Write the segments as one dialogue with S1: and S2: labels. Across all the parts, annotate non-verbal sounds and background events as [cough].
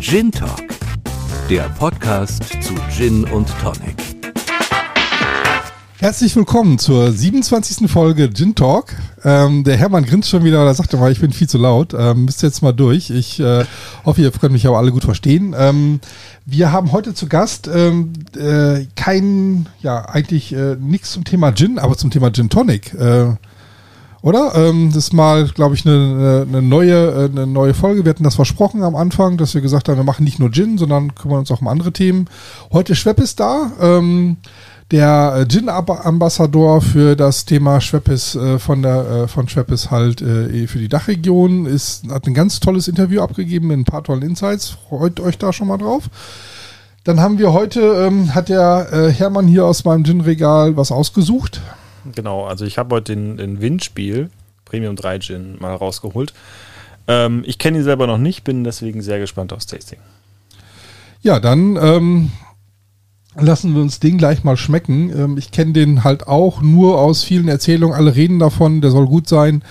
S1: Gin Talk, der Podcast zu Gin und Tonic.
S2: Herzlich willkommen zur 27. Folge Gin Talk. Ähm, der Hermann grinst schon wieder, er sagte mal, ich bin viel zu laut. Ähm, müsst jetzt mal durch. Ich äh, hoffe, ihr könnt mich aber alle gut verstehen. Ähm, wir haben heute zu Gast ähm, äh, kein, ja, eigentlich äh, nichts zum Thema Gin, aber zum Thema Gin Tonic. Äh, oder? Ähm, das ist mal, glaube ich, eine, eine, neue, eine neue Folge. Wir hatten das versprochen am Anfang, dass wir gesagt haben, wir machen nicht nur Gin, sondern kümmern uns auch um andere Themen. Heute Schweppes da. Ähm, der Gin-Ambassador für das Thema Schweppes äh, von der äh, von Schweppes halt äh, für die Dachregion ist hat ein ganz tolles Interview abgegeben mit ein paar tollen Insights. Freut euch da schon mal drauf. Dann haben wir heute ähm, hat der äh, Hermann hier aus meinem Gin-Regal was ausgesucht.
S3: Genau, also ich habe heute den, den Windspiel Premium 3 Gin mal rausgeholt. Ähm, ich kenne ihn selber noch nicht, bin deswegen sehr gespannt aufs Tasting.
S2: Ja, dann ähm, lassen wir uns den gleich mal schmecken. Ähm, ich kenne den halt auch nur aus vielen Erzählungen. Alle reden davon, der soll gut sein.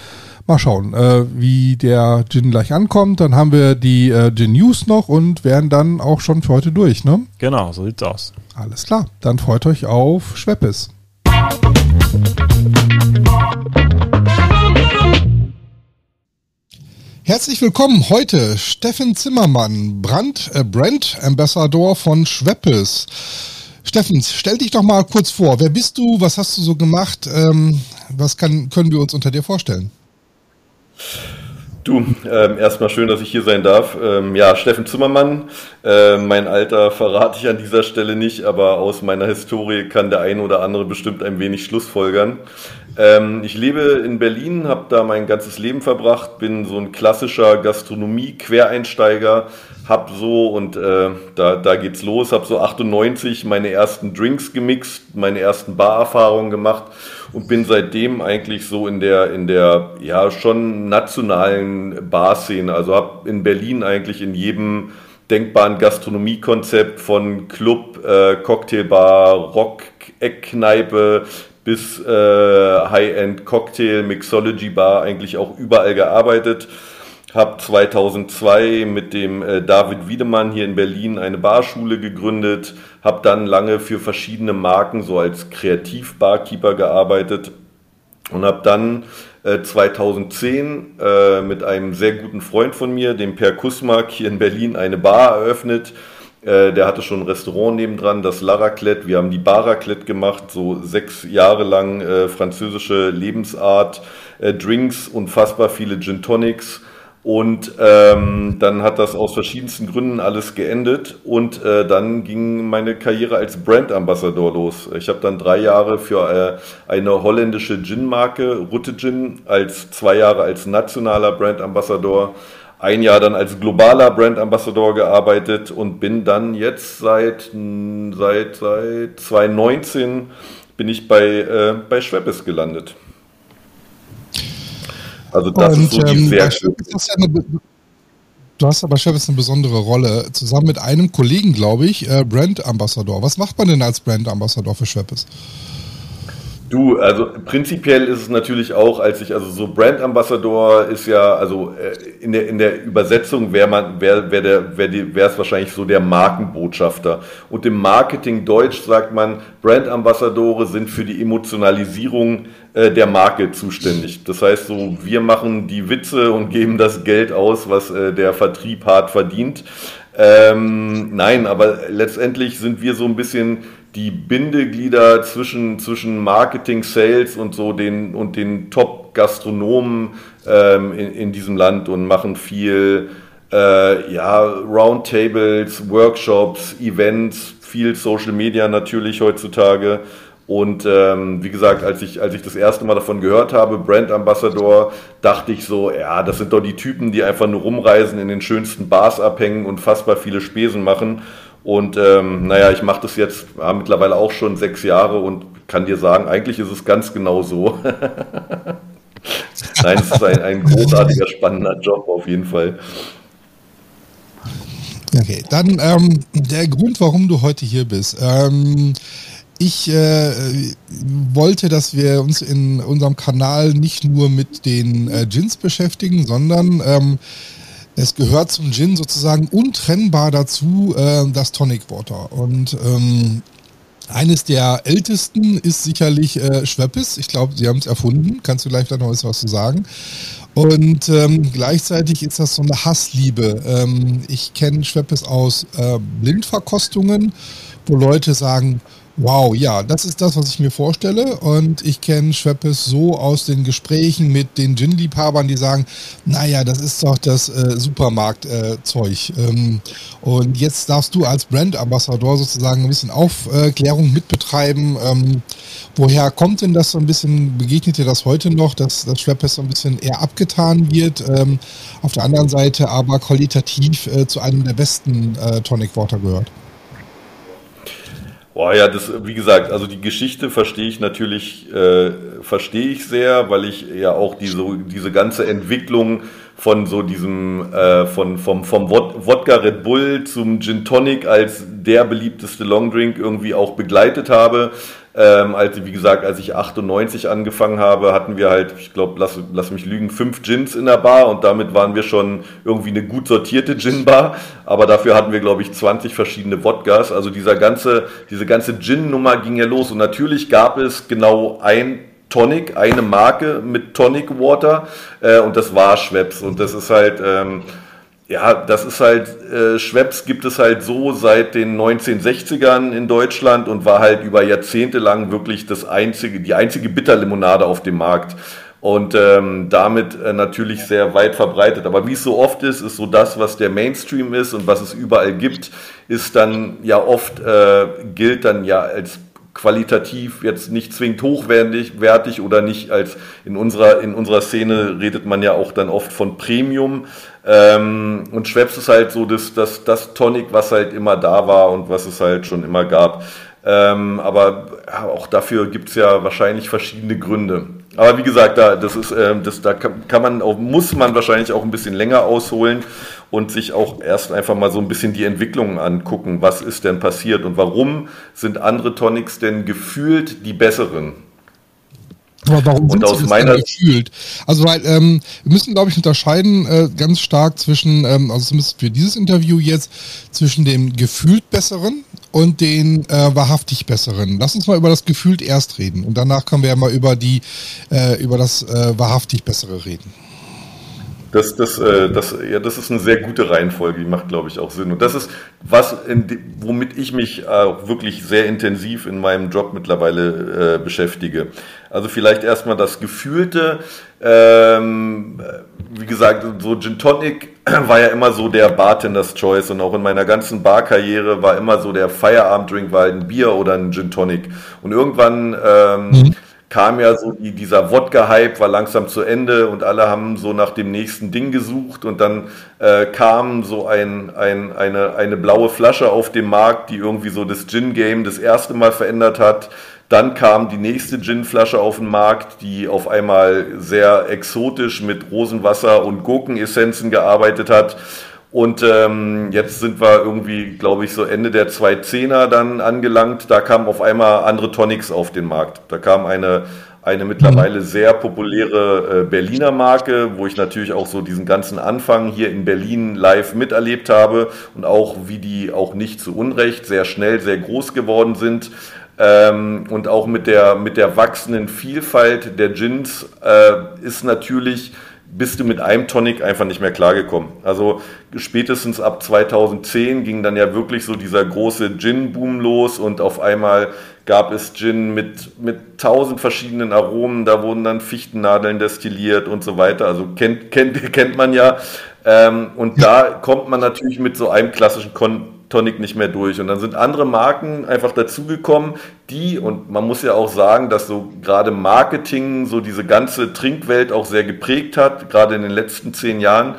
S2: Mal schauen, äh, wie der Gin gleich ankommt. Dann haben wir die äh, Gin News noch und wären dann auch schon für heute durch, ne?
S3: Genau, so sieht's aus.
S2: Alles klar. Dann freut euch auf Schweppes. Herzlich willkommen heute Steffen Zimmermann, Brand, äh, Brand Ambassador von Schweppes. Steffen, stell dich doch mal kurz vor. Wer bist du? Was hast du so gemacht? Ähm, was kann, können wir uns unter dir vorstellen?
S4: Du, ähm, erstmal schön, dass ich hier sein darf. Ähm, ja, Steffen Zimmermann. Äh, mein Alter verrate ich an dieser Stelle nicht, aber aus meiner Historie kann der eine oder andere bestimmt ein wenig Schlussfolgern. Ähm, ich lebe in Berlin, habe da mein ganzes Leben verbracht, bin so ein klassischer Gastronomie-Quereinsteiger, hab so und äh, da, da geht's los, habe so 98 meine ersten Drinks gemixt, meine ersten Barerfahrungen gemacht und bin seitdem eigentlich so in der in der ja schon nationalen Barszene, also habe in Berlin eigentlich in jedem denkbaren Gastronomiekonzept von Club, äh, Cocktailbar, Rock, Eckkneipe bis äh, High-End Cocktail, Mixology Bar eigentlich auch überall gearbeitet. Habe 2002 mit dem äh, David Wiedemann hier in Berlin eine Barschule gegründet. Habe dann lange für verschiedene Marken so als Kreativ-Barkeeper gearbeitet und habe dann äh, 2010 äh, mit einem sehr guten Freund von mir, dem Per Kusmak, hier in Berlin eine Bar eröffnet äh, der hatte schon ein Restaurant nebendran, das Laraclet. Wir haben die Baraclet gemacht, so sechs Jahre lang äh, französische Lebensart, äh, Drinks, unfassbar viele Gin Tonics. Und ähm, dann hat das aus verschiedensten Gründen alles geendet und äh, dann ging meine Karriere als Brand Ambassador los. Ich habe dann drei Jahre für äh, eine holländische Gin-Marke, Rutte Gin, als zwei Jahre als nationaler Brand Ambassador ein Jahr dann als globaler Brand Ambassador gearbeitet und bin dann jetzt seit, seit, seit 2019 bin ich bei, äh, bei Schweppes gelandet.
S2: Also das und, ist so die ähm, sehr ja eine, Du hast aber Schweppes eine besondere Rolle, zusammen mit einem Kollegen, glaube ich, äh, Brand Ambassador. Was macht man denn als Brand Ambassador für Schweppes?
S4: Du, also prinzipiell ist es natürlich auch, als ich, also so Brand Ambassador ist ja, also äh, in der, in der Übersetzung wäre man, wäre wär der, wäre wär es wahrscheinlich so der Markenbotschafter. Und im Marketing Deutsch sagt man, Brand Ambassadore sind für die Emotionalisierung äh, der Marke zuständig. Das heißt so, wir machen die Witze und geben das Geld aus, was äh, der Vertrieb hart verdient. Ähm, nein, aber letztendlich sind wir so ein bisschen die Bindeglieder zwischen, zwischen Marketing, Sales und so den und den Top-Gastronomen ähm, in, in diesem Land und machen viel äh, ja, Roundtables, Workshops, Events, viel Social Media natürlich heutzutage. Und ähm, wie gesagt, als ich, als ich das erste Mal davon gehört habe, Brand Ambassador, dachte ich so, ja, das sind doch die Typen, die einfach nur rumreisen, in den schönsten Bars abhängen und fassbar viele Spesen machen. Und ähm, naja, ich mache das jetzt ja, mittlerweile auch schon sechs Jahre und kann dir sagen, eigentlich ist es ganz genau so. [laughs] Nein, es ist ein, ein großartiger, spannender Job auf jeden Fall.
S2: Okay, dann ähm, der Grund, warum du heute hier bist. Ähm, ich äh, wollte, dass wir uns in unserem Kanal nicht nur mit den äh, Gins beschäftigen, sondern ähm, es gehört zum Gin sozusagen untrennbar dazu äh, das Tonic Water. Und ähm, eines der ältesten ist sicherlich äh, Schweppes. Ich glaube, sie haben es erfunden. Kannst du gleich da noch was zu sagen? Und ähm, gleichzeitig ist das so eine Hassliebe. Ähm, ich kenne Schweppes aus äh, Blindverkostungen, wo Leute sagen, Wow, ja, das ist das, was ich mir vorstelle. Und ich kenne Schweppes so aus den Gesprächen mit den Gin-Liebhabern, die sagen, naja, das ist doch das äh, Supermarkt-Zeug. Äh, ähm, und jetzt darfst du als Brand-Ambassador sozusagen ein bisschen Aufklärung mitbetreiben. Ähm, woher kommt denn das so ein bisschen, begegnet dir das heute noch, dass das Schweppes so ein bisschen eher abgetan wird? Ähm, auf der anderen Seite aber qualitativ äh, zu einem der besten äh, Tonic Water gehört.
S4: Boah, ja, das, wie gesagt, also die Geschichte verstehe ich natürlich, äh, verstehe ich sehr, weil ich ja auch diese, diese ganze Entwicklung von so diesem, äh, von, vom, vom Wodka Red Bull zum Gin Tonic als der beliebteste Longdrink irgendwie auch begleitet habe. Ähm, als, wie gesagt, als ich 98 angefangen habe, hatten wir halt, ich glaube, lass, lass mich lügen, fünf Gins in der Bar und damit waren wir schon irgendwie eine gut sortierte Gin-Bar. Aber dafür hatten wir, glaube ich, 20 verschiedene Wodkas. Also dieser ganze, diese ganze Gin-Nummer ging ja los. Und natürlich gab es genau ein Tonic, eine Marke mit Tonic Water äh, und das war Schweppes. Und das ist halt... Ähm, ja, das ist halt, äh, Schweppes gibt es halt so seit den 1960ern in Deutschland und war halt über Jahrzehnte lang wirklich das einzige, die einzige Bitterlimonade auf dem Markt. Und ähm, damit äh, natürlich sehr weit verbreitet. Aber wie es so oft ist, ist so das, was der Mainstream ist und was es überall gibt, ist dann ja oft, äh, gilt dann ja als qualitativ jetzt nicht zwingend hochwertig wertig oder nicht als in unserer, in unserer Szene redet man ja auch dann oft von Premium. Ähm, und Schweppes ist halt so das, das, das Tonic, was halt immer da war und was es halt schon immer gab. Ähm, aber auch dafür gibt es ja wahrscheinlich verschiedene Gründe. Aber wie gesagt, da, das ist, äh, das, da kann man auch, muss man wahrscheinlich auch ein bisschen länger ausholen und sich auch erst einfach mal so ein bisschen die Entwicklungen angucken. Was ist denn passiert und warum sind andere Tonics denn gefühlt die besseren?
S2: Aber warum sie das meiner gefühlt? Also weil ähm, wir müssen, glaube ich, unterscheiden äh, ganz stark zwischen, ähm, also zumindest für dieses Interview jetzt, zwischen dem gefühlt besseren und den äh, wahrhaftig besseren. Lass uns mal über das gefühlt erst reden und danach können wir ja mal über die äh, über das äh, wahrhaftig bessere reden.
S4: Das, das, äh, das, ja, das ist eine sehr gute Reihenfolge, die macht, glaube ich, auch Sinn. Und das ist was, die, womit ich mich äh, wirklich sehr intensiv in meinem Job mittlerweile äh, beschäftige. Also vielleicht erstmal das Gefühlte. Ähm, wie gesagt, so Gin Tonic [clears throat] war ja immer so der Bartenders Choice und auch in meiner ganzen Barkarriere war immer so der Feierabenddrink war ein Bier oder ein Gin Tonic. Und irgendwann ähm, mhm kam ja so die, dieser Wodka-Hype war langsam zu Ende und alle haben so nach dem nächsten Ding gesucht und dann äh, kam so ein, ein, eine, eine blaue Flasche auf dem Markt, die irgendwie so das Gin-Game das erste Mal verändert hat. Dann kam die nächste Gin-Flasche auf den Markt, die auf einmal sehr exotisch mit Rosenwasser und Gurkenessenzen gearbeitet hat. Und ähm, jetzt sind wir irgendwie, glaube ich, so Ende der 2010er dann angelangt. Da kamen auf einmal andere Tonics auf den Markt. Da kam eine, eine mittlerweile sehr populäre äh, Berliner Marke, wo ich natürlich auch so diesen ganzen Anfang hier in Berlin live miterlebt habe und auch wie die auch nicht zu Unrecht sehr schnell sehr groß geworden sind. Ähm, und auch mit der, mit der wachsenden Vielfalt der Gins äh, ist natürlich bist du mit einem Tonic einfach nicht mehr klargekommen. Also spätestens ab 2010 ging dann ja wirklich so dieser große Gin-Boom los und auf einmal gab es Gin mit, mit tausend verschiedenen Aromen, da wurden dann Fichtennadeln destilliert und so weiter. Also kennt, kennt, [laughs] kennt man ja. Ähm, und da kommt man natürlich mit so einem klassischen Kon Tonic nicht mehr durch. Und dann sind andere Marken einfach dazugekommen, die, und man muss ja auch sagen, dass so gerade Marketing so diese ganze Trinkwelt auch sehr geprägt hat, gerade in den letzten zehn Jahren.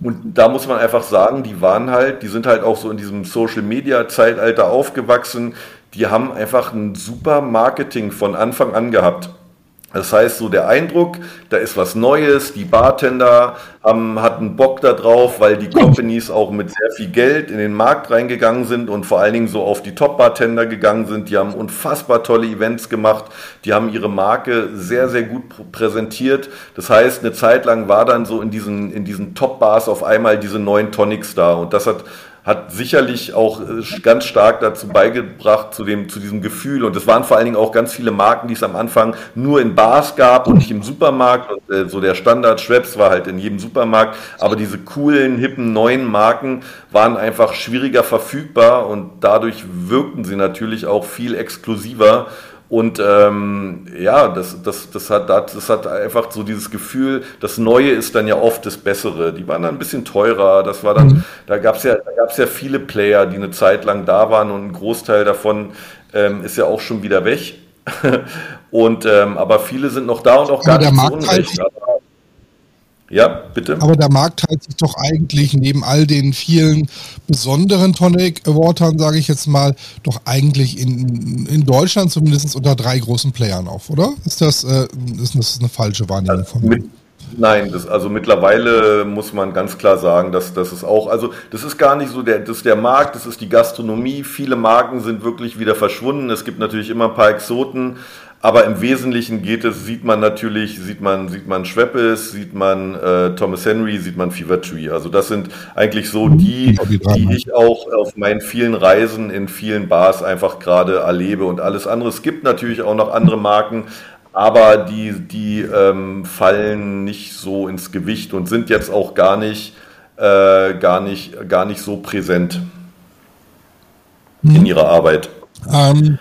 S4: Und da muss man einfach sagen, die waren halt, die sind halt auch so in diesem Social Media Zeitalter aufgewachsen. Die haben einfach ein super Marketing von Anfang an gehabt. Das heißt, so der Eindruck, da ist was Neues, die Bartender haben, hatten Bock da drauf, weil die Companies auch mit sehr viel Geld in den Markt reingegangen sind und vor allen Dingen so auf die Top-Bartender gegangen sind. Die haben unfassbar tolle Events gemacht, die haben ihre Marke sehr, sehr gut präsentiert. Das heißt, eine Zeit lang war dann so in diesen, in diesen Top-Bars auf einmal diese neuen Tonics da und das hat hat sicherlich auch äh, ganz stark dazu beigebracht, zu, dem, zu diesem Gefühl. Und es waren vor allen Dingen auch ganz viele Marken, die es am Anfang nur in Bars gab und nicht im Supermarkt. Und, äh, so der Standard Schweppes war halt in jedem Supermarkt. Aber diese coolen, hippen, neuen Marken waren einfach schwieriger verfügbar und dadurch wirkten sie natürlich auch viel exklusiver und ähm, ja, das, das, das, hat, das hat einfach so dieses Gefühl, das Neue ist dann ja oft das Bessere. Die waren dann ein bisschen teurer. Das war dann, mhm. da gab es ja, da gab's ja viele Player, die eine Zeit lang da waren und ein Großteil davon ähm, ist ja auch schon wieder weg. [laughs] und ähm, aber viele sind noch da und auch gar nicht so unrecht.
S2: Ja, bitte. Aber der Markt teilt sich doch eigentlich neben all den vielen besonderen Tonic Awardern, sage ich jetzt mal, doch eigentlich in, in Deutschland zumindest unter drei großen Playern auf, oder? Ist das, äh, ist das eine falsche Wahrnehmung
S4: also von mir? Nein, das, also mittlerweile muss man ganz klar sagen, dass das ist auch, also das ist gar nicht so der, das ist der Markt, das ist die Gastronomie. Viele Marken sind wirklich wieder verschwunden. Es gibt natürlich immer ein paar Exoten, aber im Wesentlichen geht es, sieht man natürlich, sieht man, sieht man Schweppes, sieht man äh, Thomas Henry, sieht man Fever Tree. Also das sind eigentlich so die, die ich auch auf meinen vielen Reisen in vielen Bars einfach gerade erlebe und alles andere. Es gibt natürlich auch noch andere Marken, aber die, die ähm, fallen nicht so ins Gewicht und sind jetzt auch gar nicht, äh, gar nicht, gar nicht so präsent in mhm. ihrer Arbeit.
S2: Ähm,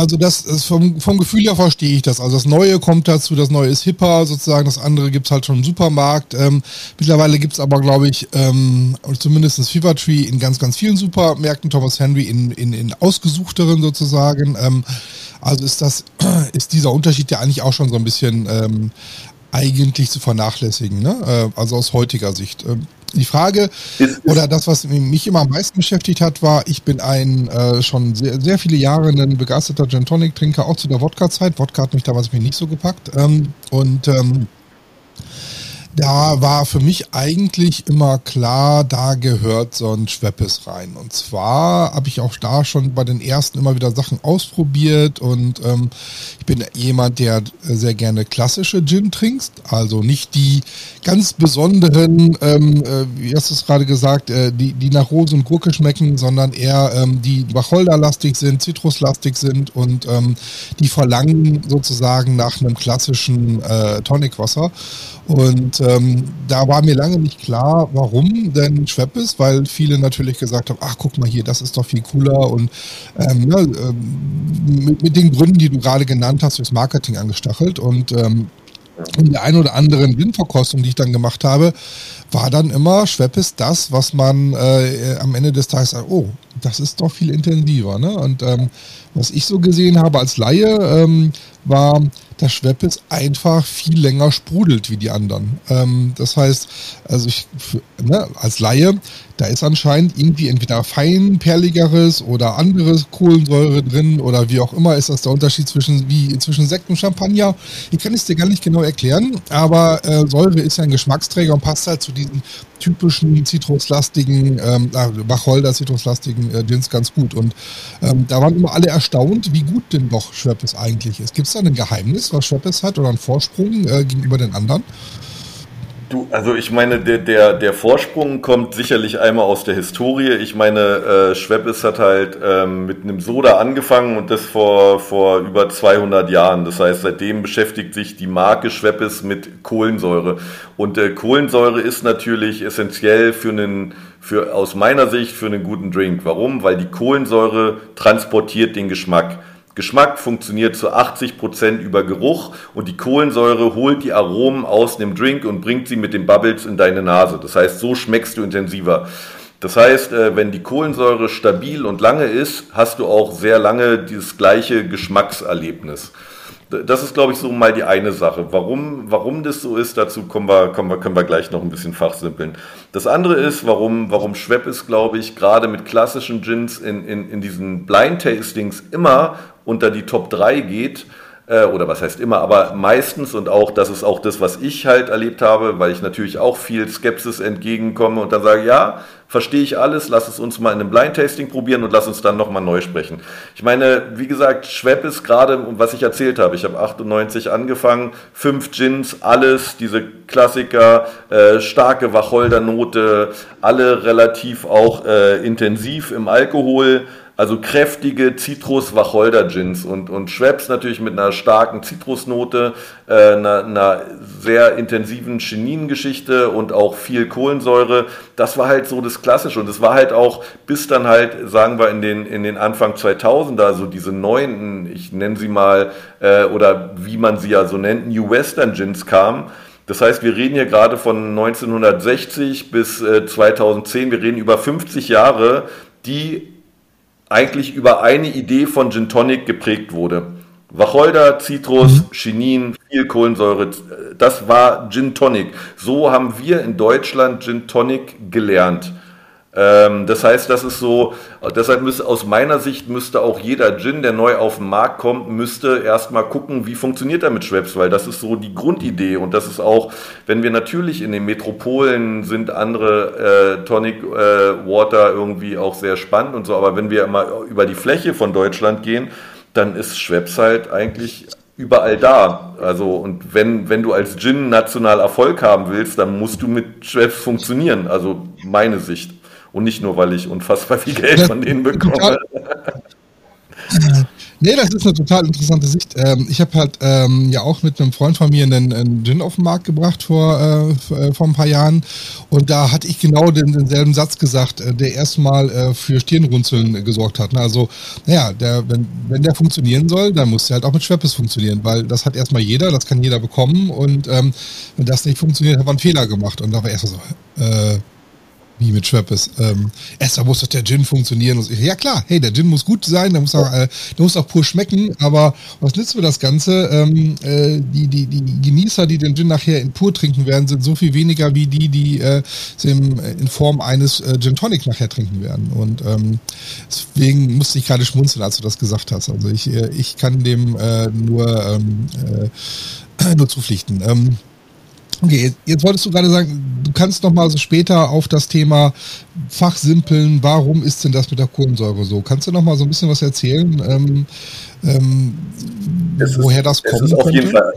S2: also das ist vom, vom Gefühl her verstehe ich das. Also das Neue kommt dazu, das Neue ist hipper sozusagen, das andere gibt es halt schon im Supermarkt. Ähm, mittlerweile gibt es aber, glaube ich, ähm, zumindest Fever Tree in ganz, ganz vielen Supermärkten, Thomas Henry in, in, in ausgesuchteren sozusagen. Ähm, also ist das, [clears throat] ist dieser Unterschied ja eigentlich auch schon so ein bisschen ähm, eigentlich zu vernachlässigen, ne? Äh, also aus heutiger Sicht. Die Frage oder das, was mich immer am meisten beschäftigt hat, war, ich bin ein äh, schon sehr, sehr viele Jahre ein begeisterter Gin Tonic Trinker, auch zu der Wodka-Zeit. Wodka hat mich damals mich nicht so gepackt. Ähm, und ähm, da war für mich eigentlich immer klar, da gehört so ein Schweppes rein. Und zwar habe ich auch da schon bei den ersten immer wieder Sachen ausprobiert und ähm, ich bin jemand, der sehr gerne klassische Gin trinkt, also nicht die ganz besonderen, ähm, äh, wie hast du es gerade gesagt, äh, die, die nach Rose und Gurke schmecken, sondern eher ähm, die Wacholderlastig sind, Zitruslastig sind und ähm, die verlangen sozusagen nach einem klassischen äh, Tonicwasser. Und ähm, da war mir lange nicht klar, warum denn Schweppes, weil viele natürlich gesagt haben, ach guck mal hier, das ist doch viel cooler und ähm, ne, ähm, mit, mit, den Gründen, die du gerade genannt hast, durchs Marketing angestachelt und ähm, in der ein oder anderen Blindverkostung, die ich dann gemacht habe, war dann immer Schweppes das, was man äh, am Ende des Tages sagt, oh, das ist doch viel intensiver. Ne? Und ähm, was ich so gesehen habe als Laie, ähm, war, dass Schweppes einfach viel länger sprudelt wie die anderen. Ähm, das heißt, also ich, ne, als Laie, da ist anscheinend irgendwie entweder feinperligeres oder anderes Kohlensäure drin oder wie auch immer ist das der Unterschied zwischen, wie, zwischen Sekt und Champagner. Ich kann es dir gar nicht genau erklären, aber äh, Säure ist ja ein Geschmacksträger und passt halt zu diesen typischen zitruslastigen, ähm, äh, Wacholder zitruslastigen äh, Gins ganz gut. Und ähm, da waren immer alle erstaunt, wie gut denn doch Schweppes eigentlich ist. Gibt es da ein Geheimnis, was Schweppes hat oder einen Vorsprung äh, gegenüber den anderen?
S4: Du, also ich meine, der, der, der Vorsprung kommt sicherlich einmal aus der Historie. Ich meine, äh, Schweppes hat halt ähm, mit einem Soda angefangen und das vor, vor über 200 Jahren. Das heißt, seitdem beschäftigt sich die Marke Schweppes mit Kohlensäure. Und äh, Kohlensäure ist natürlich essentiell für einen, für, aus meiner Sicht für einen guten Drink. Warum? Weil die Kohlensäure transportiert den Geschmack. Geschmack funktioniert zu 80 Prozent über Geruch und die Kohlensäure holt die Aromen aus dem Drink und bringt sie mit den Bubbles in deine Nase. Das heißt, so schmeckst du intensiver. Das heißt, äh, wenn die Kohlensäure stabil und lange ist, hast du auch sehr lange dieses gleiche Geschmackserlebnis. Das ist, glaube ich, so mal die eine Sache. Warum, warum das so ist, dazu kommen wir, kommen wir, können wir gleich noch ein bisschen fachsimpeln. Das andere ist, warum, warum Schweppes, glaube ich, gerade mit klassischen Gins in, in, in diesen Blind Tastings immer unter die Top 3 geht, äh, oder was heißt immer, aber meistens und auch, das ist auch das, was ich halt erlebt habe, weil ich natürlich auch viel Skepsis entgegenkomme und dann sage, ja, verstehe ich alles, lass es uns mal in einem Blind Tasting probieren und lass uns dann nochmal neu sprechen. Ich meine, wie gesagt, Schwepp ist gerade, was ich erzählt habe, ich habe 98 angefangen, fünf Gins, alles, diese Klassiker, äh, starke Wacholdernote, alle relativ auch äh, intensiv im Alkohol, also kräftige Zitrus-Wacholder-Gins und, und Schweppes natürlich mit einer starken Zitrusnote, äh, einer, einer sehr intensiven Cheningeschichte und auch viel Kohlensäure. Das war halt so das Klassische und es war halt auch bis dann halt, sagen wir, in den, in den Anfang 2000er, so diese neuen, ich nenne sie mal, äh, oder wie man sie ja so nennt, New Western Gins kamen. Das heißt, wir reden hier gerade von 1960 bis äh, 2010, wir reden über 50 Jahre, die eigentlich über eine Idee von Gin Tonic geprägt wurde. Wacholder, Zitrus, mhm. Chinin, viel Kohlensäure, das war Gin Tonic. So haben wir in Deutschland Gin Tonic gelernt. Ähm, das heißt, das ist so, deshalb müsste aus meiner Sicht müsste auch jeder Gin, der neu auf den Markt kommt, müsste erstmal gucken, wie funktioniert er mit Schweppes, weil das ist so die Grundidee und das ist auch, wenn wir natürlich in den Metropolen sind andere äh, Tonic äh, Water irgendwie auch sehr spannend und so, aber wenn wir mal über die Fläche von Deutschland gehen, dann ist Schweppes halt eigentlich überall da. Also, und wenn, wenn du als Gin national Erfolg haben willst, dann musst du mit Schweppes funktionieren. Also, meine Sicht. Und nicht nur, weil ich unfassbar viel Geld [laughs] von denen bekomme.
S2: Nee, das ist eine total interessante Sicht. Ähm, ich habe halt ähm, ja auch mit einem Freund von mir einen, einen Gin auf den Markt gebracht vor, äh, äh, vor ein paar Jahren. Und da hatte ich genau den, denselben Satz gesagt, äh, der erstmal äh, für Stirnrunzeln gesorgt hat. Ne? Also, naja, der, wenn, wenn der funktionieren soll, dann muss der halt auch mit Schweppes funktionieren, weil das hat erstmal jeder, das kann jeder bekommen. Und ähm, wenn das nicht funktioniert, hat man einen Fehler gemacht. Und da war erstmal so, äh, wie mit Schweppes. Ähm, erstmal muss doch der Gin funktionieren. Ja klar, hey, der Gin muss gut sein, der muss auch, äh, der muss auch pur schmecken, aber was nützt mir das Ganze? Ähm, äh, die, die, die Genießer, die den Gin nachher in pur trinken werden, sind so viel weniger wie die, die äh, in, Form eines äh, Gin Tonic nachher trinken werden. Und ähm, deswegen musste ich gerade schmunzeln, als du das gesagt hast. Also ich, äh, ich kann dem äh, nur, ähm, äh, [clears throat] nur zupflichten. Okay, jetzt wolltest du gerade sagen, du kannst noch mal so später auf das Thema fachsimpeln, warum ist denn das mit der Kohlensäure so? Kannst du noch mal so ein bisschen was erzählen, ähm, ähm, woher das kommt? Es ist auf jeden Fall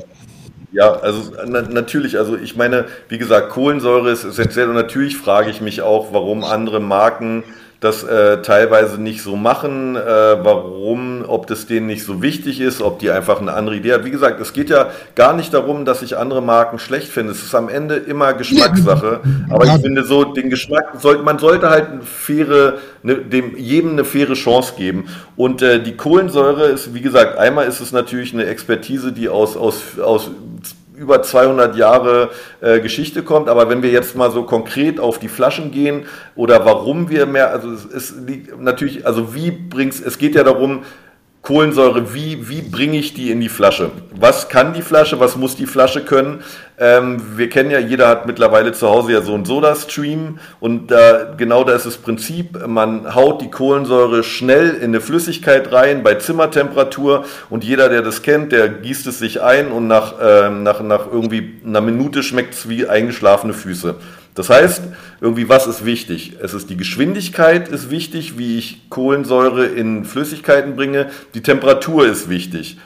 S4: ja, also na, natürlich, also ich meine, wie gesagt, Kohlensäure ist essentiell und natürlich frage ich mich auch, warum andere Marken das äh, teilweise nicht so machen, äh, warum, ob das denen nicht so wichtig ist, ob die einfach eine andere Idee haben. Wie gesagt, es geht ja gar nicht darum, dass ich andere Marken schlecht finde. Es ist am Ende immer Geschmackssache. Aber ich finde so, den Geschmack sollte, man sollte halt eine faire, ne, dem, jedem eine faire Chance geben. Und äh, die Kohlensäure ist, wie gesagt, einmal ist es natürlich eine Expertise, die aus, aus, aus über 200 Jahre äh, Geschichte kommt. Aber wenn wir jetzt mal so konkret auf die Flaschen gehen oder warum wir mehr, also es, es liegt natürlich, also wie bringt's, es geht ja darum, Kohlensäure, wie, wie bringe ich die in die Flasche? Was kann die Flasche, was muss die Flasche können? Ähm, wir kennen ja, jeder hat mittlerweile zu Hause ja so einen Soda-Stream und da, genau da ist das Prinzip, man haut die Kohlensäure schnell in eine Flüssigkeit rein bei Zimmertemperatur und jeder, der das kennt, der gießt es sich ein und nach, ähm, nach, nach irgendwie einer Minute schmeckt es wie eingeschlafene Füße. Das heißt, irgendwie, was ist wichtig? Es ist die Geschwindigkeit ist wichtig, wie ich Kohlensäure in Flüssigkeiten bringe. Die Temperatur ist wichtig.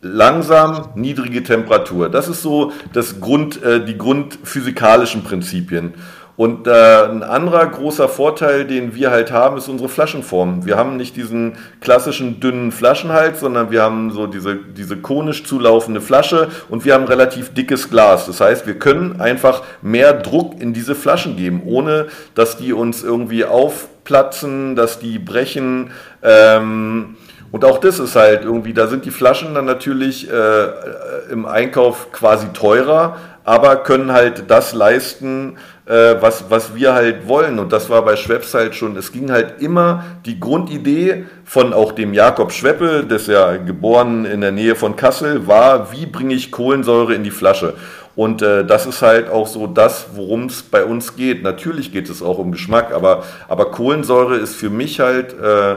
S4: Langsam, niedrige Temperatur. Das ist so das Grund, äh, die grundphysikalischen Prinzipien. Und äh, ein anderer großer Vorteil, den wir halt haben, ist unsere Flaschenform. Wir haben nicht diesen klassischen dünnen Flaschenhals, sondern wir haben so diese, diese konisch zulaufende Flasche und wir haben relativ dickes Glas. Das heißt, wir können einfach mehr Druck in diese Flaschen geben, ohne dass die uns irgendwie aufplatzen, dass die brechen. Ähm, und auch das ist halt irgendwie, da sind die Flaschen dann natürlich äh, im Einkauf quasi teurer, aber können halt das leisten, äh, was, was wir halt wollen. Und das war bei Schweppes halt schon, es ging halt immer die Grundidee von auch dem Jakob Schweppe, das ja geboren in der Nähe von Kassel, war, wie bringe ich Kohlensäure in die Flasche? Und äh, das ist halt auch so das, worum es bei uns geht. Natürlich geht es auch um Geschmack, aber, aber Kohlensäure ist für mich halt... Äh,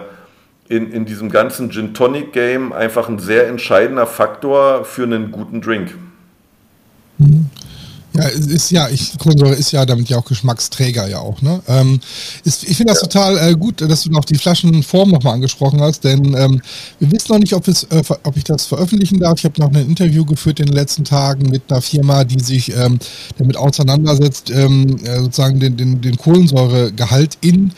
S4: in, in diesem ganzen Gin Tonic Game einfach ein sehr entscheidender Faktor für einen guten Drink.
S2: Ja, ist ja, ich, Kohlensäure ist ja damit ja auch Geschmacksträger ja auch, ne? Ähm, ist, ich finde das ja. total äh, gut, dass du noch die Flaschenform nochmal angesprochen hast, denn ähm, wir wissen noch nicht, ob, es, äh, ob ich das veröffentlichen darf. Ich habe noch ein Interview geführt in den letzten Tagen mit einer Firma, die sich ähm, damit auseinandersetzt, ähm, äh, sozusagen den, den, den Kohlensäuregehalt in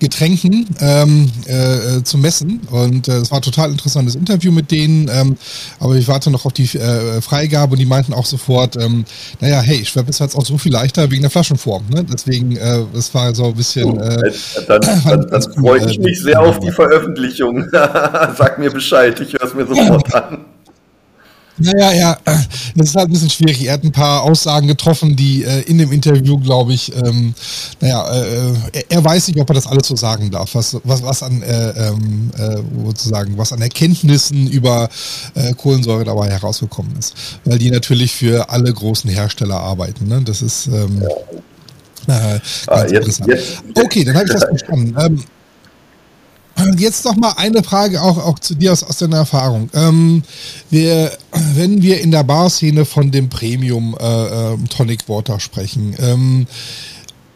S2: Getränken ähm, äh, zu messen. Und äh, es war ein total interessantes Interview mit denen. Ähm, aber ich warte noch auf die äh, Freigabe und die meinten auch sofort, ähm, naja, hey, Schwepp ist jetzt auch so viel leichter wegen der Flaschenform. Ne? Deswegen, äh, das war so ein bisschen. Äh,
S4: dann, dann, dann [clears throat] freue ich mich sehr auf die Veröffentlichung. [laughs] Sag mir Bescheid, ich höre es mir sofort an.
S2: Naja, ja, das ist halt ein bisschen schwierig. Er hat ein paar Aussagen getroffen, die äh, in dem Interview, glaube ich, ähm, naja, äh, er, er, weiß nicht, ob er das alles so sagen darf, was, was, was an, äh, ähm, äh, sozusagen, was an Erkenntnissen über äh, Kohlensäure dabei herausgekommen ist. Weil die natürlich für alle großen Hersteller arbeiten. Ne? Das ist ähm, äh, ah, jetzt, jetzt, okay, dann habe ich das verstanden. Ähm, Jetzt noch mal eine Frage auch, auch zu dir aus, aus deiner Erfahrung. Ähm, wir, wenn wir in der Barszene von dem Premium äh, ähm, Tonic Water sprechen, ähm,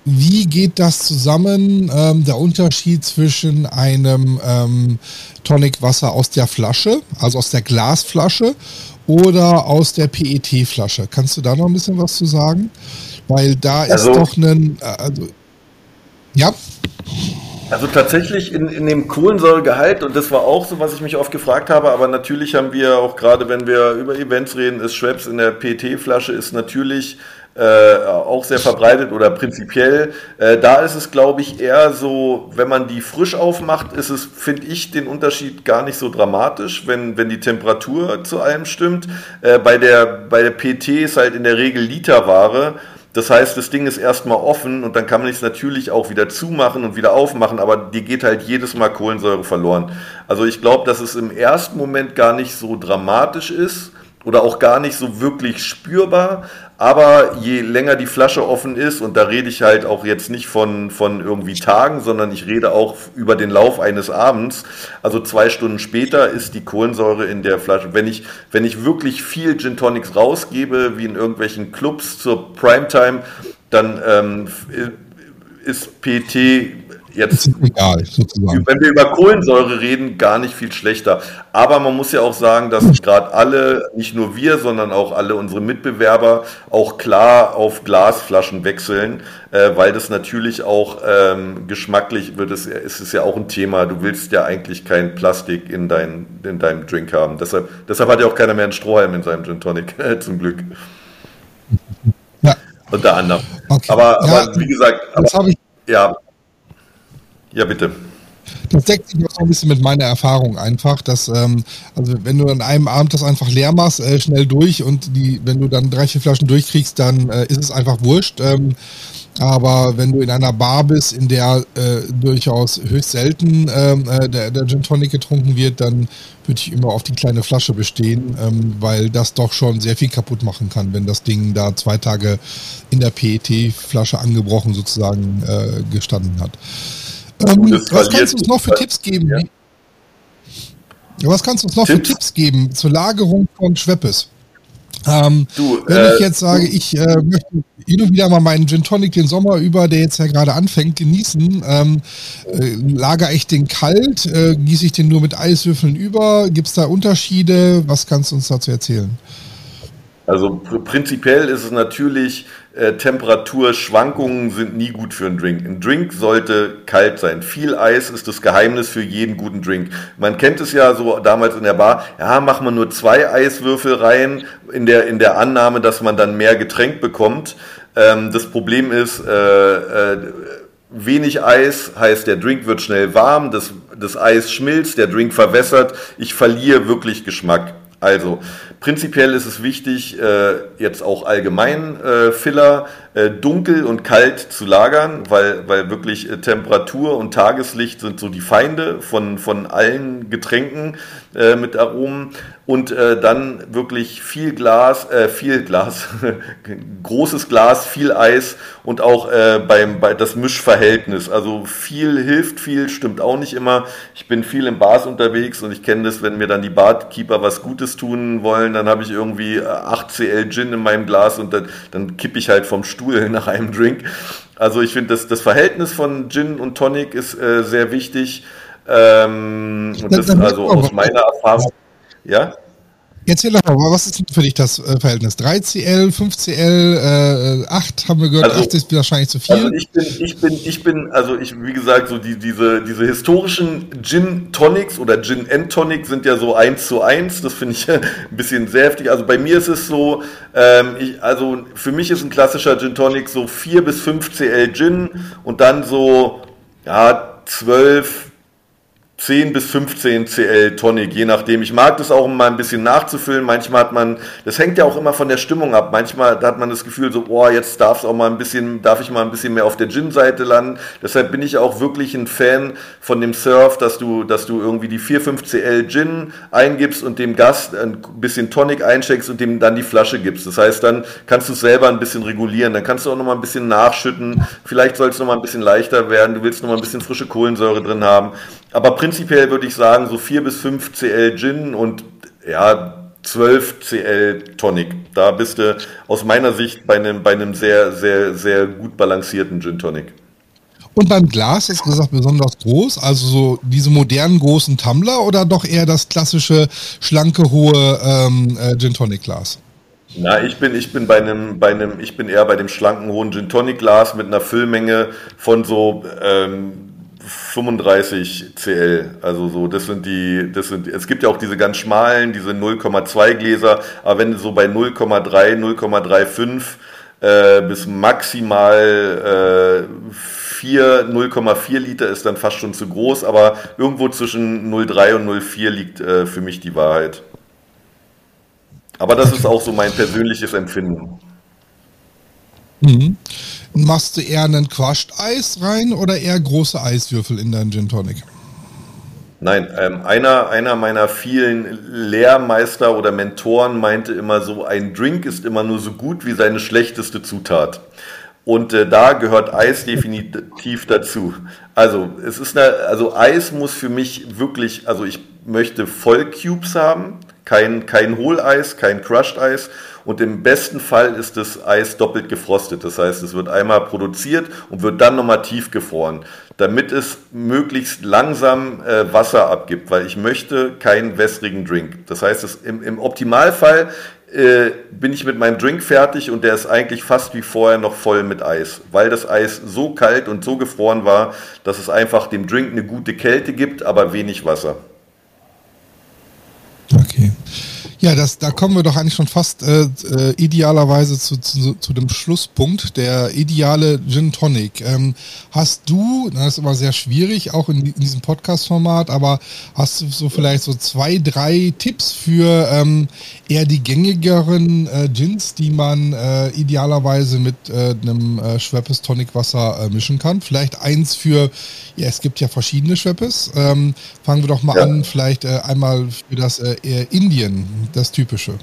S2: wie geht das zusammen, ähm, der Unterschied zwischen einem ähm, Tonic Wasser aus der Flasche, also aus der Glasflasche oder aus der PET-Flasche? Kannst du da noch ein bisschen was zu sagen? Weil da also, ist doch ein, äh, also, ja.
S4: Also tatsächlich in, in dem Kohlensäuregehalt, und das war auch so, was ich mich oft gefragt habe, aber natürlich haben wir auch gerade, wenn wir über Events reden, ist Schweppes in der PT-Flasche ist natürlich äh, auch sehr verbreitet oder prinzipiell. Äh, da ist es, glaube ich, eher so, wenn man die frisch aufmacht, ist es, finde ich, den Unterschied gar nicht so dramatisch, wenn, wenn die Temperatur zu allem stimmt. Äh, bei, der, bei der PT ist halt in der Regel Literware. Das heißt, das Ding ist erstmal offen und dann kann man es natürlich auch wieder zumachen und wieder aufmachen, aber die geht halt jedes Mal Kohlensäure verloren. Also ich glaube, dass es im ersten Moment gar nicht so dramatisch ist oder auch gar nicht so wirklich spürbar, aber je länger die Flasche offen ist, und da rede ich halt auch jetzt nicht von, von irgendwie Tagen, sondern ich rede auch über den Lauf eines Abends, also zwei Stunden später ist die Kohlensäure in der Flasche. Wenn ich, wenn ich wirklich viel Gin Tonics rausgebe, wie in irgendwelchen Clubs zur Primetime, dann ähm, ist PT jetzt, egal, sozusagen. wenn wir über Kohlensäure reden, gar nicht viel schlechter. Aber man muss ja auch sagen, dass gerade alle, nicht nur wir, sondern auch alle unsere Mitbewerber auch klar auf Glasflaschen wechseln, äh, weil das natürlich auch ähm, geschmacklich wird. Es, es ist ja auch ein Thema. Du willst ja eigentlich kein Plastik in, dein, in deinem Drink haben. Deshalb, deshalb hat ja auch keiner mehr einen Strohhalm in seinem Gin Tonic, [laughs] zum Glück. Ja. Unter anderem. Okay. Aber, ja, aber wie gesagt, aber, ja, ja, bitte.
S2: Das deckt sich auch so ein bisschen mit meiner Erfahrung einfach, dass, ähm, also wenn du an einem Abend das einfach leer machst, äh, schnell durch und die, wenn du dann drei, vier Flaschen durchkriegst, dann äh, ist es einfach wurscht. Ähm, aber wenn du in einer Bar bist, in der äh, durchaus höchst selten ähm, äh, der, der Gin Tonic getrunken wird, dann würde ich immer auf die kleine Flasche bestehen, ähm, weil das doch schon sehr viel kaputt machen kann, wenn das Ding da zwei Tage in der PET-Flasche angebrochen sozusagen äh, gestanden hat. Ähm, was kannst du uns noch für Tipps geben? Ja. Was kannst du uns noch Tipps? für Tipps geben zur Lagerung von Schweppes? Ähm, du, wenn äh, ich jetzt sage, ich äh, möchte hin und wieder mal meinen Gin Tonic den Sommer über, der jetzt ja gerade anfängt, genießen, ähm, äh, lager ich den kalt, äh, gieße ich den nur mit Eiswürfeln über? Gibt es da Unterschiede? Was kannst du uns dazu erzählen?
S4: Also pr prinzipiell ist es natürlich, äh, Temperaturschwankungen sind nie gut für einen Drink. Ein Drink sollte kalt sein. Viel Eis ist das Geheimnis für jeden guten Drink. Man kennt es ja so damals in der Bar, ja, macht man nur zwei Eiswürfel rein, in der, in der Annahme, dass man dann mehr Getränk bekommt. Ähm, das Problem ist, äh, äh, wenig Eis heißt, der Drink wird schnell warm, das, das Eis schmilzt, der Drink verwässert, ich verliere wirklich Geschmack. Also Prinzipiell ist es wichtig, äh, jetzt auch allgemein äh, Filler äh, dunkel und kalt zu lagern, weil, weil wirklich äh, Temperatur und Tageslicht sind so die Feinde von, von allen Getränken äh, mit Aromen und äh, dann wirklich viel Glas, äh, viel Glas, [laughs] großes Glas, viel Eis und auch beim bei das Mischverhältnis. Also viel hilft viel, stimmt auch nicht immer. Ich bin viel in Bars unterwegs und ich kenne das, wenn mir dann die Barkeeper was Gutes tun wollen, dann habe ich irgendwie 8 CL Gin in meinem Glas und dann, dann kippe ich halt vom Stuhl [laughs] nach einem Drink. Also ich finde, das, das Verhältnis von Gin und Tonic ist äh, sehr wichtig. Ähm, und das also aus meiner Erfahrung. Ja?
S2: Erzähl doch mal, was ist für dich das äh, Verhältnis? 3CL, 5CL, äh, 8 haben wir gehört,
S4: Also-
S2: 8 ist wahrscheinlich zu viel.
S4: Also ich bin, ich bin, ich bin, also ich, wie gesagt, so die, diese, diese historischen Gin Tonics oder Gin and Tonic sind ja so eins zu eins. Das finde ich [laughs] ein bisschen sehr heftig. Also bei mir ist es so, ähm, ich, also für mich ist ein klassischer Gin Tonic so 4 bis 5 CL Gin und dann so, ja, 12, 10 bis 15 CL Tonic, je nachdem. Ich mag das auch, um mal ein bisschen nachzufüllen. Manchmal hat man, das hängt ja auch immer von der Stimmung ab. Manchmal hat man das Gefühl so, boah, jetzt darf es auch mal ein bisschen, darf ich mal ein bisschen mehr auf der Gin-Seite landen. Deshalb bin ich auch wirklich ein Fan von dem Surf, dass du, dass du irgendwie die 4, 5 CL Gin eingibst und dem Gast ein bisschen Tonic einscheckst und dem dann die Flasche gibst. Das heißt, dann kannst du selber ein bisschen regulieren. Dann kannst du auch noch mal ein bisschen nachschütten. Vielleicht soll es noch mal ein bisschen leichter werden. Du willst noch mal ein bisschen frische Kohlensäure drin haben. Aber prinzipiell würde ich sagen, so 4 bis 5 CL Gin und ja, 12 CL Tonic. Da bist du aus meiner Sicht bei einem, bei einem sehr, sehr, sehr gut balancierten Gin Tonic.
S2: Und beim Glas ist gesagt besonders groß, also so diese modernen großen Tumbler oder doch eher das klassische schlanke hohe ähm, äh, Gin Tonic Glas?
S4: Na, ich bin, ich bin bei einem, bei einem, ich bin eher bei dem schlanken hohen Gin Tonic Glas mit einer Füllmenge von so ähm, 35 CL. Also so, das sind die, das sind, es gibt ja auch diese ganz schmalen, diese 0,2 Gläser, aber wenn du so bei 0,3, 0,35 äh, bis maximal äh, 4, 0,4 Liter ist dann fast schon zu groß, aber irgendwo zwischen 0,3 und 0,4 liegt äh, für mich die Wahrheit. Aber das ist auch so mein persönliches Empfinden.
S2: Mhm. Machst du eher einen Crushed Eis rein oder eher große Eiswürfel in deinen Gin Tonic?
S4: Nein, ähm, einer, einer meiner vielen Lehrmeister oder Mentoren meinte immer so, ein Drink ist immer nur so gut wie seine schlechteste Zutat. Und äh, da gehört Eis definitiv dazu. Also es ist eine, also Eis muss für mich wirklich, also ich möchte Vollcubes haben, kein, kein Hohleis, kein Crushed Eis. Und im besten Fall ist das Eis doppelt gefrostet. Das heißt, es wird einmal produziert und wird dann nochmal tiefgefroren, damit es möglichst langsam äh, Wasser abgibt, weil ich möchte keinen wässrigen Drink. Das heißt, es, im, im Optimalfall äh, bin ich mit meinem Drink fertig und der ist eigentlich fast wie vorher noch voll mit Eis, weil das Eis so kalt und so gefroren war, dass es einfach dem Drink eine gute Kälte gibt, aber wenig Wasser.
S2: Okay. Ja, das, da kommen wir doch eigentlich schon fast äh, äh, idealerweise zu, zu, zu dem Schlusspunkt, der ideale Gin Tonic. Ähm, hast du, das ist immer sehr schwierig, auch in, in diesem Podcast-Format, aber hast du so vielleicht so zwei, drei Tipps für ähm, eher die gängigeren äh, Gins, die man äh, idealerweise mit äh, einem äh, Schweppes Tonic Wasser äh, mischen kann? Vielleicht eins für, ja, es gibt ja verschiedene Schweppes. Ähm, fangen wir doch mal
S4: Ja.
S2: an, vielleicht äh, einmal für das äh, Indien, das Typische.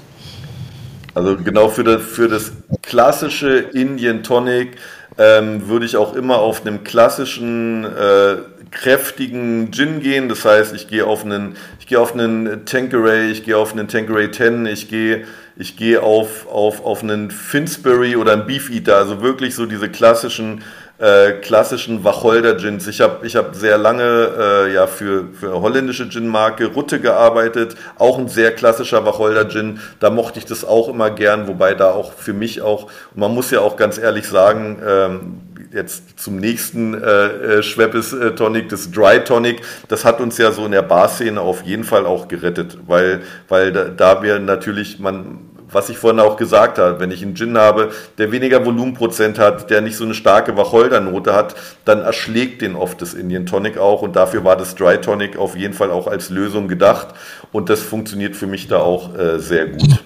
S4: Also genau für das, für das klassische Indian Tonic ähm, würde ich auch immer auf einem klassischen äh, kräftigen Gin gehen. Das heißt, ich gehe auf einen, ich gehe auf einen Tanqueray, ich gehe auf einen Tanqueray 10, ich gehe, ich gehe auf, auf, auf einen Finsbury oder einen Beef Eater. Also wirklich so diese klassischen äh, klassischen Wacholder-Gins. Ich habe ich hab sehr lange äh, ja, für, für holländische Gin-Marke Rutte gearbeitet, auch ein sehr klassischer Wacholder-Gin. Da mochte ich das auch immer gern, wobei da auch für mich auch, man muss ja auch ganz ehrlich sagen, ähm, jetzt zum nächsten äh, äh, Schweppes äh, das Dry Tonic, das hat uns ja so in der Barszene auf jeden Fall auch gerettet, weil, weil da, da wir natürlich, man, was ich vorhin auch gesagt habe, wenn ich einen Gin habe, der weniger Volumenprozent hat, der nicht so eine starke Wacholdernote hat, dann erschlägt den oft das Indian Tonic auch und dafür war das Dry Tonic auf jeden Fall auch als Lösung gedacht und das funktioniert für mich da auch äh, sehr gut.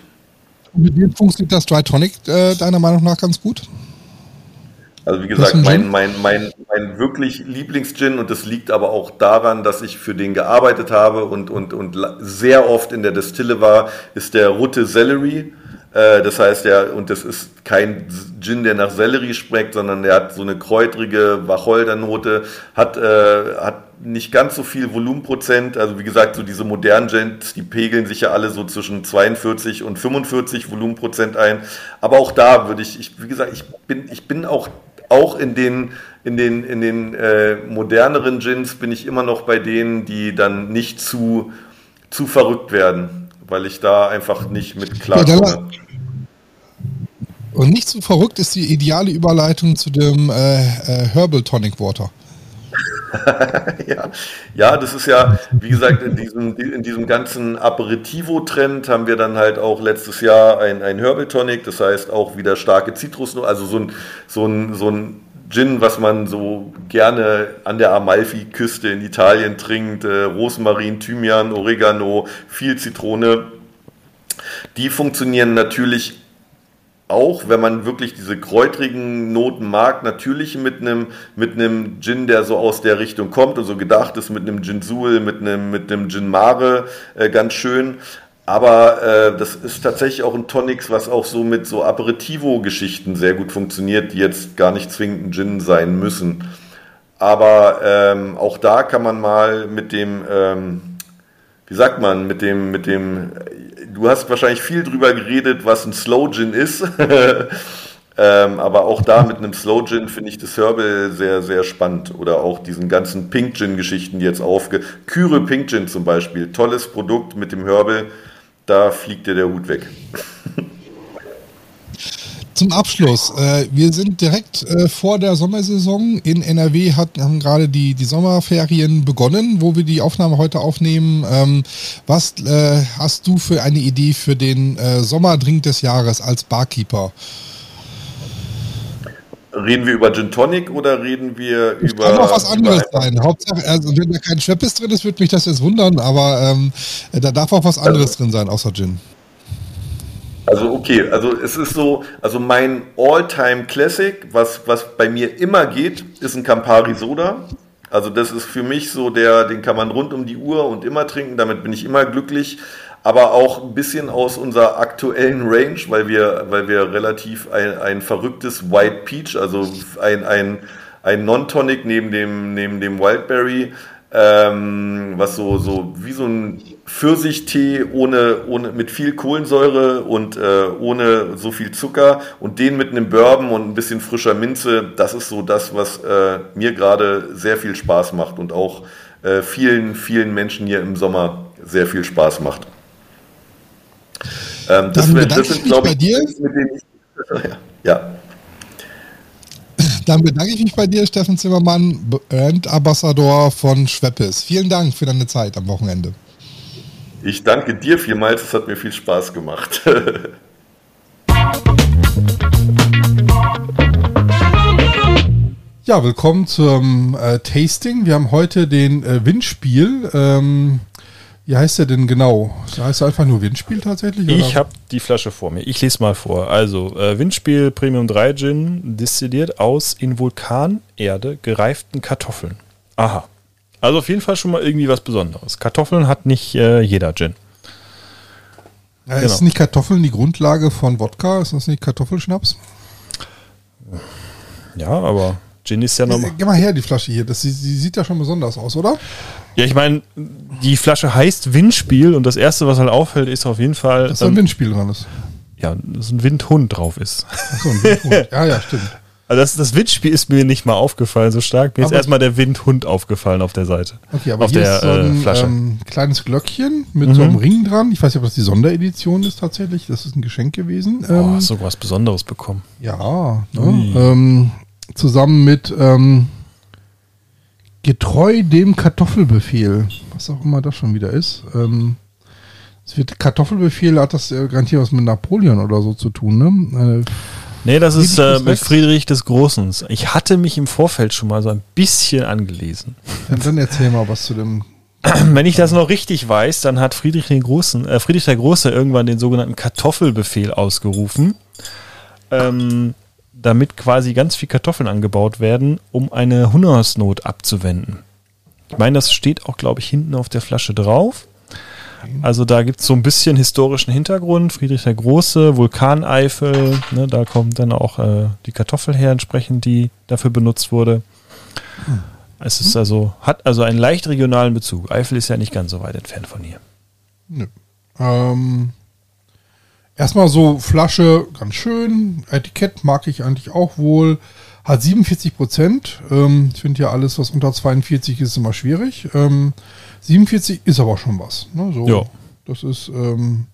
S2: Mit dem funktioniert das Dry Tonic äh, deiner Meinung nach ganz gut?
S4: Also wie gesagt, mein, mein, mein, mein wirklich Lieblingsgin und das liegt aber auch daran, dass ich für den gearbeitet habe und, und, und sehr oft in der Destille war, ist der Rutte Celery. Äh, das heißt, ja, und das ist kein Gin, der nach Sellerie schmeckt, sondern der hat so eine kräutrige Wacholdernote, hat, äh, hat nicht ganz so viel Volumenprozent. Also wie gesagt, so diese modernen Gins, die pegeln sich ja alle so zwischen 42 und 45 Volumenprozent ein. Aber auch da würde ich, ich wie gesagt, ich bin, ich bin auch auch in den, in den, in den äh, moderneren Gins bin ich immer noch bei denen, die dann nicht zu, zu verrückt werden, weil ich da einfach nicht mit klarkomme. Ja,
S2: und nicht zu verrückt ist die ideale Überleitung zu dem äh, äh, Herbal Tonic Water. [laughs]
S4: ja. ja, das ist ja, wie gesagt, in diesem, in diesem ganzen Aperitivo-Trend haben wir dann halt auch letztes Jahr ein, ein Herbal Tonic, das heißt auch wieder starke Zitrusnoten, also so ein, so ein, so ein Gin, was man so gerne an der Amalfi-Küste in Italien trinkt, äh, Rosmarin, Thymian, Oregano, viel Zitrone. Die funktionieren natürlich auch, wenn man wirklich diese kräutrigen Noten mag, natürlich mit einem mit einem Gin, der so aus der Richtung kommt und so gedacht ist, mit einem Gin Sul, mit einem mit einem Gin Mare äh, ganz schön. Aber äh, das ist tatsächlich auch ein Tonics, was auch so mit so Aperitivo-Geschichten sehr gut funktioniert, die jetzt gar nicht zwingend ein Gin sein müssen. Aber ähm, auch da kann man mal mit dem, ähm, wie sagt man, mit dem, mit dem du hast wahrscheinlich viel drüber geredet, was ein Slow Gin ist. [laughs] ähm, aber auch da mit einem Slow Gin finde ich das Herbal sehr, sehr spannend. Oder auch diesen ganzen Pink Gin Geschichten, die jetzt aufge... Kyre Pink Gin zum Beispiel. Tolles Produkt mit dem Herbal. Da fliegt dir der Hut weg. [laughs]
S2: Zum Abschluss, äh, wir sind direkt äh, vor der Sommersaison. In NRW hat, haben gerade die, die Sommerferien begonnen, wo wir die Aufnahme heute aufnehmen. Ähm, was äh, hast du für eine Idee für den äh, Sommerdrink des Jahres als Barkeeper?
S4: Reden wir über Gin Tonic oder reden wir
S2: das
S4: über.
S2: Kann auch was anderes sein. Hauptsache, also wenn da kein Schweppes drin ist, würde mich das jetzt wundern, aber ähm, da darf auch was anderes also, drin sein, außer Gin.
S4: Also okay, also es ist so, also mein All-Time Classic, was, was bei mir immer geht, ist ein Campari Soda. Also das ist für mich so der, den kann man rund um die Uhr und immer trinken, damit bin ich immer glücklich. Aber auch ein bisschen aus unserer aktuellen Range, weil wir, weil wir relativ ein, ein verrücktes White Peach, also ein, ein, ein Non-Tonic neben dem, neben dem Wildberry, ähm, was so, so wie so ein Pfirsichtee ohne, ohne, mit viel Kohlensäure und äh, ohne so viel Zucker und den mit einem Bourbon und ein bisschen frischer Minze, das ist so das, was äh, mir gerade sehr viel Spaß macht und auch äh, vielen, vielen Menschen hier im Sommer sehr viel Spaß macht.
S2: Ähm, das, Dann das sind, glaube ich, dir. mit denen ich, [laughs] ja. Dann bedanke ich mich bei dir, Steffen Zimmermann, Brand Ambassador von Schweppes. Vielen Dank für deine Zeit am Wochenende.
S4: Ich danke dir vielmals, es hat mir viel Spaß gemacht. [laughs]
S2: ja, willkommen zum äh, Tasting. Wir haben heute den äh, Windspiel. Ähm, wie heißt der denn genau? Heißt er einfach nur Windspiel tatsächlich?
S3: Oder? Ich habe die Flasche vor mir. Ich lese mal vor. Also, äh, Windspiel Premium 3 Gin, destilliert aus in Vulkanerde gereiften Kartoffeln. Aha. Also auf jeden Fall schon mal irgendwie was Besonderes. Kartoffeln hat nicht äh, jeder Gin.
S2: Ja, genau. Ist nicht Kartoffeln die Grundlage von Wodka? Ist das nicht Kartoffelschnaps?
S3: Ja, aber Gin ist ja nochmal.
S2: Geh mal her, die Flasche hier. Das, die, die sieht ja schon besonders aus, oder?
S3: Ja, ich meine, die Flasche heißt Windspiel und das erste, was halt auffällt, ist auf jeden Fall.
S2: Dass da ein Windspiel dran ist.
S3: Ja, dass ein Windhund drauf ist. Achso, ein
S2: Windhund. [laughs] ja, ja, stimmt.
S3: Also das, das Windspiel ist mir nicht mal aufgefallen so stark. Mir aber ist erstmal der Windhund aufgefallen auf der Seite.
S2: Okay, aber auf hier der ist so ein äh, Flasche. Ähm, kleines Glöckchen mit mhm. so einem Ring dran. Ich weiß nicht, ob das die Sonderedition ist tatsächlich. Das ist ein Geschenk gewesen.
S3: Ähm, oh, hast du was Besonderes bekommen?
S2: Ja. Ne? Ähm, zusammen mit ähm, Getreu dem Kartoffelbefehl. Was auch immer das schon wieder ist. Ähm, es wird Kartoffelbefehl, hat das äh, garantiert was mit Napoleon oder so zu tun, ne? Äh,
S3: Nee, das ist äh, mit Friedrich des Großen. Ich hatte mich im Vorfeld schon mal so ein bisschen angelesen.
S2: Dann, dann erzähl mal was zu dem [clears throat]
S3: wenn ich das noch richtig weiß, dann hat Friedrich, den Großen, äh, Friedrich der Große irgendwann den sogenannten Kartoffelbefehl ausgerufen, ähm, damit quasi ganz viel Kartoffeln angebaut werden, um eine Hungersnot abzuwenden. Ich meine, das steht auch, glaube ich, hinten auf der Flasche drauf. Also da gibt es so ein bisschen historischen Hintergrund. Friedrich der Große, Vulkaneifel, ne, da kommt dann auch äh, die Kartoffel her entsprechend, die dafür benutzt wurde. Es ist also, hat also einen leicht regionalen Bezug. Eifel ist ja nicht ganz so weit entfernt von hier.
S2: Nö. Ähm, erstmal so Flasche, ganz schön. Etikett mag ich eigentlich auch wohl. Hat 47 Prozent. Ähm, ich finde ja alles, was unter 42 ist, immer schwierig. Ähm, 47 ist aber schon was. Ne? So,
S3: Ja.
S2: Das ist. Ähm,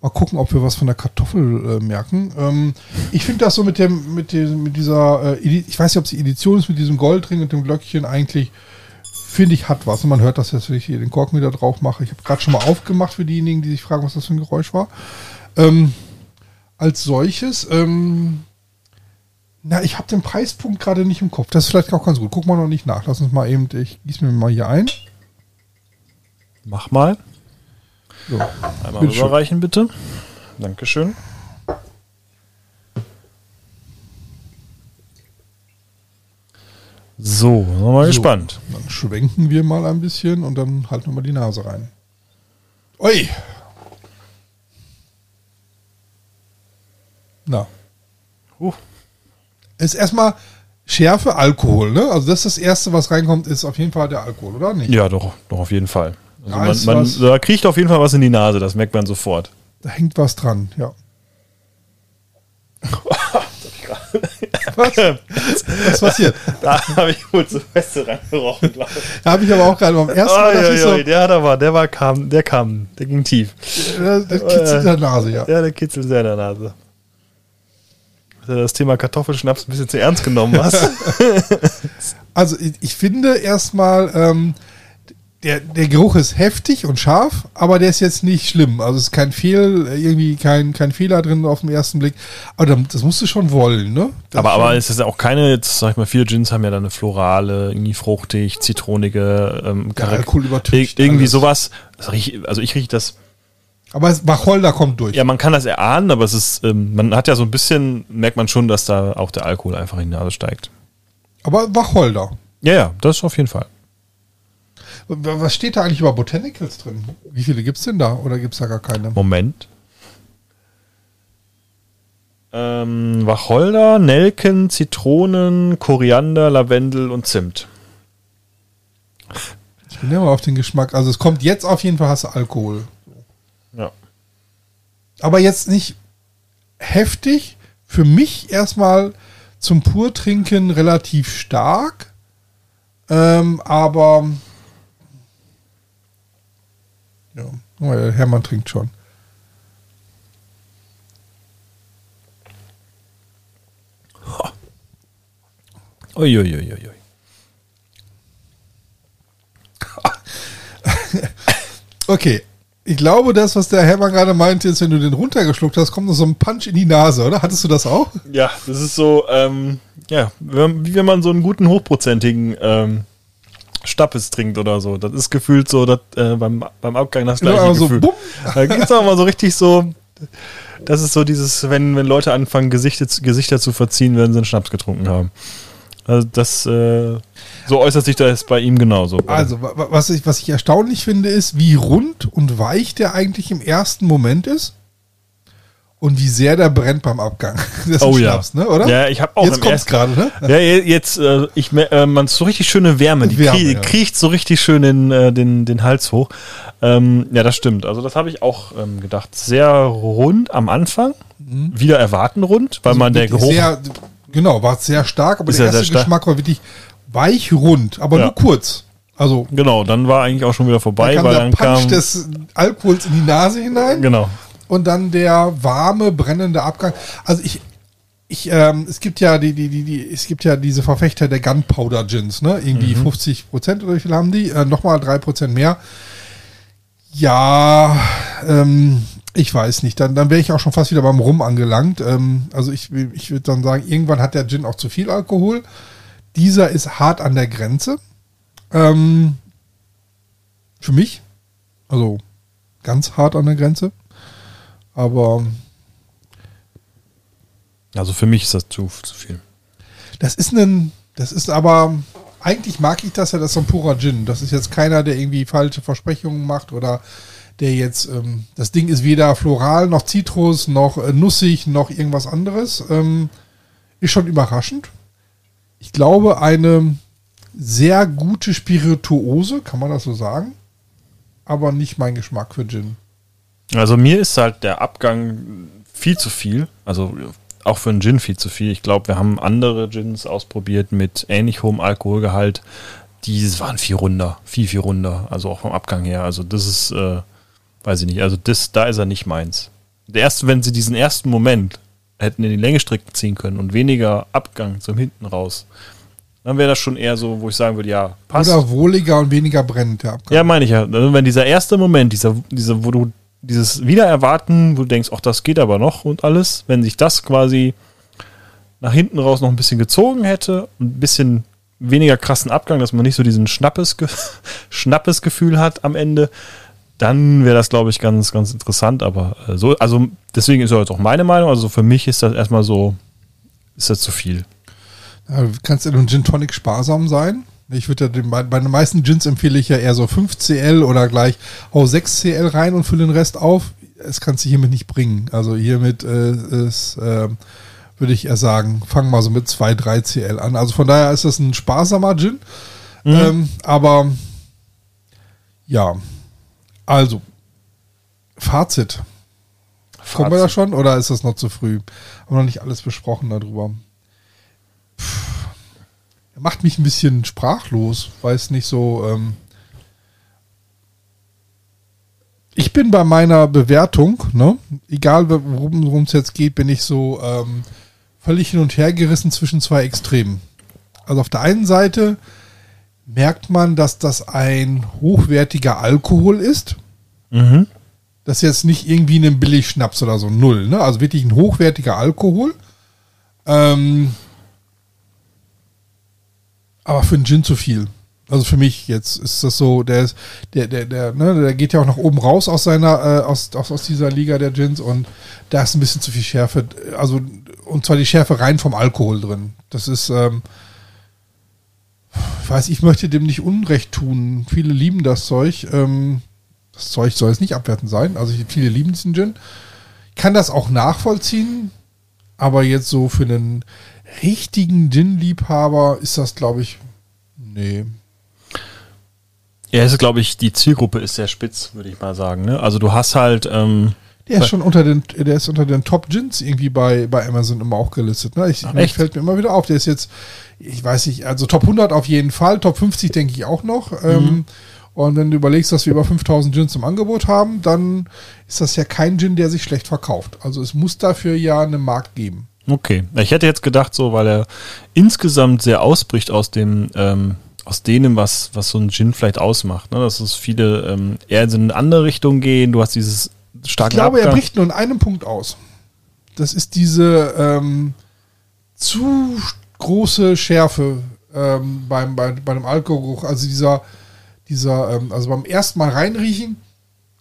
S2: mal gucken, ob wir was von der Kartoffel äh, merken. Ähm, ich finde das so mit dem, mit dem, mit dieser, äh, ich weiß nicht, ob es die Edition ist, mit diesem Goldring und dem Glöckchen eigentlich, finde ich, hat was. Und man hört das jetzt, wenn ich hier den Korken wieder drauf mache. Ich habe gerade schon mal aufgemacht für diejenigen, die sich fragen, was das für ein Geräusch war. Ähm, als solches, ähm, na, ich habe den Preispunkt gerade nicht im Kopf. Das ist vielleicht auch ganz gut. Guck mal noch nicht nach. Lass uns mal eben, ich gieße mir mal hier ein.
S3: Mach mal.
S2: So.
S3: Einmal
S2: Bitteschön.
S3: rüberreichen, bitte. Dankeschön. So, sind wir mal
S2: So.
S3: gespannt.
S2: Dann schwenken wir mal ein bisschen und dann halten wir mal die Nase rein. Ui! Na.
S3: Huh.
S2: Ist erstmal Schärfe, Alkohol, ne? Also das ist das Erste, was reinkommt, ist auf jeden Fall der Alkohol, oder nicht?
S3: Ja, doch, doch auf jeden Fall. Also
S2: Ja,
S3: man, man, da kriegt auf jeden Fall was in die Nase, das merkt man sofort.
S2: Da hängt was dran, ja. was? Was passiert?
S3: Da habe ich wohl zu feste reingerochen, glaube ich.
S2: Da habe ich aber auch gerade beim ersten Mal ich so,
S3: der hat aber, der war kam, der kam, der ging tief.
S2: äh, das kitzelt in der Nase, ja.
S3: Ja, der kitzelt sehr in der Nase. Hast du das Thema Kartoffelschnaps ein bisschen zu ernst genommen hast? [laughs] [laughs]
S2: Also ich, ich finde erstmal, ähm, der, der Geruch ist heftig und scharf, aber der ist jetzt nicht schlimm. Also es ist kein Fehl, irgendwie kein, kein Fehler drin auf den ersten Blick. Aber das musst du schon wollen, ne? Das
S3: aber, aber es ist ja auch keine, jetzt sag ich mal, viele Gins haben ja dann eine florale, irgendwie fruchtig, zitronige, ähm, Charak-
S2: Alkohol übertüncht
S3: Ir- irgendwie
S2: alles.
S3: sowas. Riech, also ich rieche das,
S2: aber es- Wacholder kommt durch.
S3: ja, man kann das erahnen, aber es ist, ähm, man hat ja so ein bisschen, merkt man schon, dass da auch der Alkohol einfach in die Nase steigt.
S2: Aber Wacholder.
S3: Ja, ja, das auf jeden Fall.
S2: Was steht da eigentlich über Botanicals drin? Wie viele gibt's denn da? Oder gibt's da gar keine?
S3: Moment. Ähm, Wacholder, Nelken, Zitronen, Koriander, Lavendel und Zimt.
S2: Ich bin ja mal auf den Geschmack. Also es kommt jetzt auf jeden Fall hast du Alkohol.
S3: Ja.
S2: aber jetzt nicht heftig. Für mich erstmal zum Purtrinken relativ stark. Ähm, aber ja, oh, der Hermann trinkt schon.
S3: Uiuiuiui. [laughs]
S2: Okay. Ich glaube, das, was der Hermann gerade meinte, ist, wenn du den runtergeschluckt hast, kommt noch so ein Punch in die Nase, oder? Hattest du das auch?
S3: Ja, das ist so, ähm, ja, wie wenn man so einen guten hochprozentigen ähm, Stappes trinkt oder so. Das ist gefühlt so, dass, äh, beim, beim Abgang das gleiche
S2: so
S3: Gefühl.
S2: bumm.
S3: Da geht's auch mal so richtig so, das ist so dieses, wenn, wenn Leute anfangen, Gesichter, zu- Gesichter zu verziehen, wenn sie einen Schnaps getrunken haben. Also das, äh, so äußert sich das bei ihm genauso.
S2: Also, wa- wa- was ich, was ich erstaunlich finde, ist, wie rund und weich der eigentlich im ersten Moment ist. Und wie sehr der brennt beim Abgang. [laughs] Das
S3: Oh ja.
S2: Schnaps, ne, oder?
S3: Ja, ich habe auch
S2: Jetzt kommt's gerade, ne?
S3: Ja, je- jetzt, äh, ich, äh, man so richtig schöne Wärme, die
S2: Wärme,
S3: krie
S2: ja.
S3: kriecht so richtig schön den, äh, den, den Hals hoch. Ähm, ja, das stimmt. Also das habe ich auch ähm, gedacht. Sehr rund am Anfang, wieder erwarten rund, weil man der Geruch...
S2: Mhm. Sehr, genau, war sehr stark, aber der erste. Geschmack war wirklich weich rund, aber
S3: Ja.
S2: nur kurz. Also,
S3: Genau, dann war eigentlich auch schon wieder vorbei,
S2: kam
S3: weil
S2: der
S3: dann
S2: Punch
S3: kam...
S2: des Alkohols in die Nase hinein
S3: Genau.
S2: Und dann der warme, brennende Abgang. Also ich, ich, ähm, es gibt ja die, die, die, die, es gibt ja diese Verfechter der Gunpowder Gins, ne? Irgendwie
S3: Mhm.
S2: 50 Prozent oder wie viel haben die? Äh, Nochmal drei Prozent mehr. Ja, ähm, ich weiß nicht. Dann, dann wäre ich auch schon fast wieder beim Rum angelangt. Ähm, also ich, ich würde dann sagen, irgendwann hat der Gin auch zu viel Alkohol. Dieser ist hart an der Grenze. Ähm, Für mich. Also ganz hart an der Grenze. Aber
S3: Also für mich ist das zu, zu viel.
S2: das ist ein, das ist aber, eigentlich mag ich das ja, das ist so ein purer Gin. Das ist jetzt keiner, der irgendwie falsche Versprechungen macht oder der jetzt, ähm, das Ding ist weder floral noch Zitrus noch äh, nussig noch irgendwas anderes. Ähm, ist schon überraschend. Ich glaube, eine sehr gute Spirituose, kann man das so sagen? Aber nicht mein Geschmack für Gin.
S3: Also mir ist halt der Abgang viel zu viel. Also auch für einen Gin viel zu viel. Ich glaube, wir haben andere Gins ausprobiert mit ähnlich hohem Alkoholgehalt. Die waren viel runder, viel, viel runder. Also auch vom Abgang her. Also das ist, äh, weiß ich nicht. Also das, da ist er nicht meins. Der erste, wenn sie diesen ersten Moment hätten in die Länge stricken ziehen können und weniger Abgang zum Hinten raus, dann wäre das schon eher so, wo ich sagen würde, ja, passt.
S2: Oder wohliger und weniger brennend, der Abgang.
S3: Ja, meine ich ja. Also wenn dieser erste Moment, dieser, dieser, wo du dieses Wiedererwarten, wo du denkst, ach, das geht aber noch und alles, wenn sich das quasi nach hinten raus noch ein bisschen gezogen hätte, ein bisschen weniger krassen Abgang, dass man nicht so diesen Schnappes, [laughs] Schnappesgefühl hat am Ende, dann wäre das, glaube ich, ganz, ganz interessant. Aber äh, so, also deswegen ist jetzt auch meine Meinung. Also für mich ist das erstmal so, ist das zu viel.
S2: Ja, du kannst in einem Gin Tonic sparsam sein. Ich würde ja bei, bei den meisten Gins empfehle ich ja eher so 5cl oder gleich hau 6cl rein und fülle den Rest auf. Es kannst du hiermit nicht bringen. Also hiermit äh, ist, äh, würde ich eher sagen, fang mal so mit 2, 3 cl an. Also von daher ist das ein sparsamer Gin. Ähm, aber ja, also Fazit. Kommen wir da schon oder ist das noch zu früh? Haben wir noch nicht alles besprochen darüber? Er macht mich ein bisschen sprachlos, weiß nicht so. Ähm ich bin bei meiner Bewertung, ne? egal worum es jetzt geht, bin ich so ähm, völlig hin und her gerissen zwischen zwei Extremen. Also auf der einen Seite merkt man, dass das ein hochwertiger Alkohol ist. Das ist jetzt nicht irgendwie ein Billigschnaps oder so, null. Ne? Also wirklich ein hochwertiger Alkohol. Ähm, aber für einen Gin zu viel. Also für mich jetzt ist das so, der ist, der, der, der, ne, der geht ja auch nach oben raus aus seiner, äh, aus, aus, aus dieser Liga der Gins und da ist ein bisschen zu viel Schärfe, also und zwar die Schärfe rein vom Alkohol drin. Das ist, ähm, ich weiß, ich möchte dem nicht Unrecht tun. Viele lieben das Zeug. Ähm, das Zeug soll es nicht abwertend sein. Also viele lieben diesen Gin. Ich kann das auch nachvollziehen, aber jetzt so für einen richtigen Gin-Liebhaber ist das, glaube ich, nee.
S3: Ja, ist, glaube ich, die Zielgruppe ist sehr spitz, würde ich mal sagen. Ne? Also du hast halt, ähm,
S2: Der ist schon unter den, der ist unter den Top Gins irgendwie bei, bei Amazon immer auch gelistet. Ne? Ich,
S3: Ach,
S2: mir
S3: echt?
S2: fällt mir immer wieder auf. Der ist jetzt, ich weiß nicht, also Top 100 auf jeden Fall, Top 50 denke ich auch noch.
S3: Mhm.
S2: Ähm, und wenn du überlegst, dass wir über 5000 Gins im Angebot haben, dann ist das ja kein Gin, der sich schlecht verkauft. Also es muss dafür ja einen Markt geben.
S3: Okay. Ich hätte jetzt gedacht, so, weil er insgesamt sehr ausbricht aus dem, ähm, aus denen, was, was so ein Gin vielleicht ausmacht. Ne? Dass es viele ähm, eher in eine andere Richtung gehen. Du hast dieses starke
S2: Ich glaube, er
S3: Abgang.
S2: bricht nur in einem Punkt aus. Das ist diese ähm, zu große Schärfe ähm, beim, bei, bei dem Alkoholgeruch. Also dieser, dieser, ähm, also beim ersten Mal reinriechen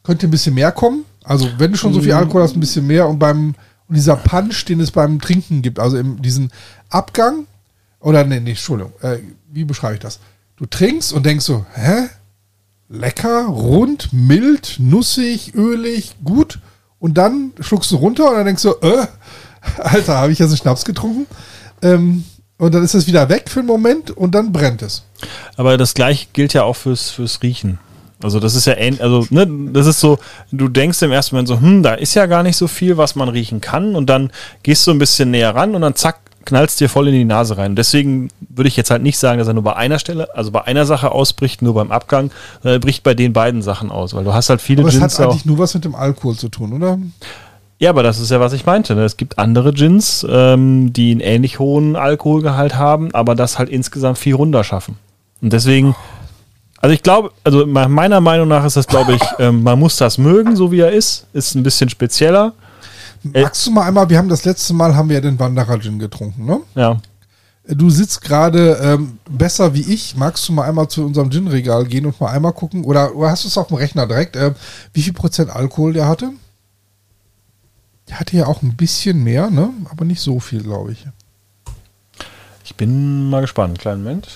S2: könnte ein bisschen mehr kommen. Also wenn du schon so viel Alkohol hast, ein bisschen mehr. Und beim und dieser Punch, den es beim Trinken gibt, also im, diesen Abgang, oder nee, nee, Entschuldigung, äh, wie beschreibe ich das? Du trinkst und denkst so, hä? lecker, rund, mild, nussig, ölig, gut. Und dann schluckst du runter und dann denkst du, äh, [laughs] Alter, habe ich jetzt einen Schnaps getrunken? Ähm, und dann ist es wieder weg für einen Moment und dann brennt es.
S3: Aber das gleiche gilt ja auch fürs, fürs Riechen. Also das ist ja ähnlich, also ne, das ist so, du denkst im ersten Moment so, hm, da ist ja gar nicht so viel, was man riechen kann und dann gehst du ein bisschen näher ran und dann zack, knallst dir voll in die Nase rein. Und deswegen würde ich jetzt halt nicht sagen, dass er nur bei einer Stelle, also bei einer Sache ausbricht, nur beim Abgang, sondern er bricht bei den beiden Sachen aus, weil du hast halt viele
S2: Aber hat
S3: Gins auch.
S2: eigentlich nur was mit dem Alkohol zu tun, oder?
S3: Ja, aber das ist ja, was ich meinte. Ne? Es gibt andere Gins, ähm, die einen ähnlich hohen Alkoholgehalt haben, aber das halt insgesamt viel runter schaffen. Und deswegen, also ich glaube, also me- meiner Meinung nach ist das, glaube ich, [laughs] ähm, man muss das mögen, so wie er ist. Ist ein bisschen spezieller. Äh,
S2: Magst du mal einmal, wir haben das letzte Mal, haben wir ja den Wanderer Gin getrunken, ne?
S3: Ja.
S2: Du sitzt gerade ähm, besser wie ich. Magst du mal einmal zu unserem Gin-Regal gehen und mal einmal gucken? Oder, oder hast du es auf dem Rechner direkt? Ähm, wie viel Prozent Alkohol der hatte? Der hatte ja auch ein bisschen mehr, ne? Aber nicht so viel, glaube ich.
S3: Ich bin mal gespannt. Kleinen Moment.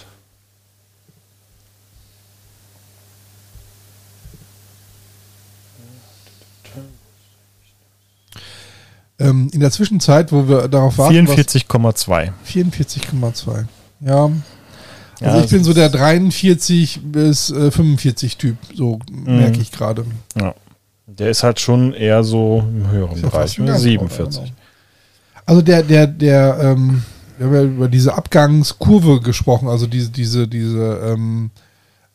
S2: Ähm, in der Zwischenzeit, wo wir darauf warten.
S3: 44,2.
S2: 44,2. Ja. Also
S3: Ja,
S2: ich bin so der 43 bis äh, 45 Typ, so
S3: Mhm.
S2: merke ich gerade.
S3: Ja. Der ist halt schon eher so im höheren
S2: ja
S3: Bereich.
S2: fast ein
S3: Ne?
S2: Ganz
S3: 47.
S2: genau. Also der, der, der, ähm, wir haben ja über diese Abgangskurve gesprochen, also diese, diese, diese ähm,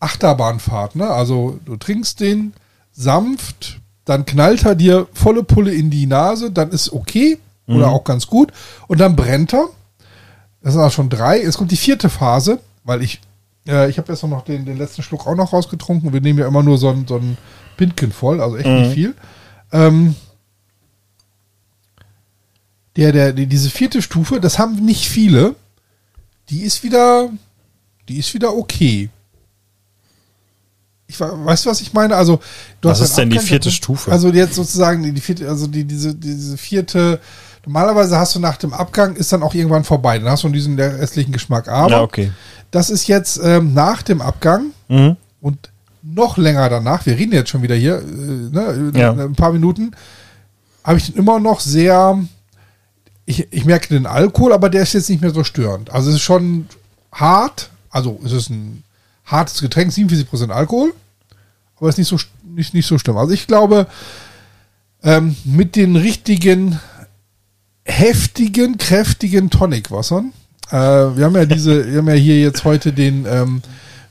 S2: Achterbahnfahrt, ne? Also du trinkst den sanft, dann knallt er dir volle Pulle in die Nase, dann ist okay oder auch ganz gut und dann brennt er. Das sind auch schon drei. Jetzt kommt die vierte Phase, weil ich, äh, ich habe jetzt noch den, den letzten Schluck auch noch rausgetrunken. Wir nehmen ja immer nur so ein, so ein Pintchen voll, also echt nicht viel. Ähm, der, der, die, diese vierte Stufe, das haben nicht viele. Die ist wieder, die ist wieder okay. Ich, weißt du, was ich meine? Also, du
S3: Was
S2: hast
S3: ist denn die vierte. Stufe?
S2: Also jetzt sozusagen die vierte, also die, diese, diese vierte, normalerweise hast du nach dem Abgang ist dann auch irgendwann vorbei. Dann hast du diesen restlichen Geschmack. Aber
S3: Ja, okay.
S2: das ist jetzt ähm, nach dem Abgang
S3: Mhm.
S2: und noch länger danach, wir reden jetzt schon wieder hier, äh, ne,
S3: Ja.
S2: ein paar Minuten, habe ich den immer noch sehr, ich, ich merke den Alkohol, aber der ist jetzt nicht mehr so störend. Also es ist schon hart, also es ist ein hartes Getränk, 47% Alkohol, aber es ist nicht so, nicht, nicht so schlimm. Also ich glaube, ähm, mit den richtigen heftigen, kräftigen Tonicwassern. Äh, wir haben ja diese, [laughs] wir haben ja hier jetzt heute den, ähm,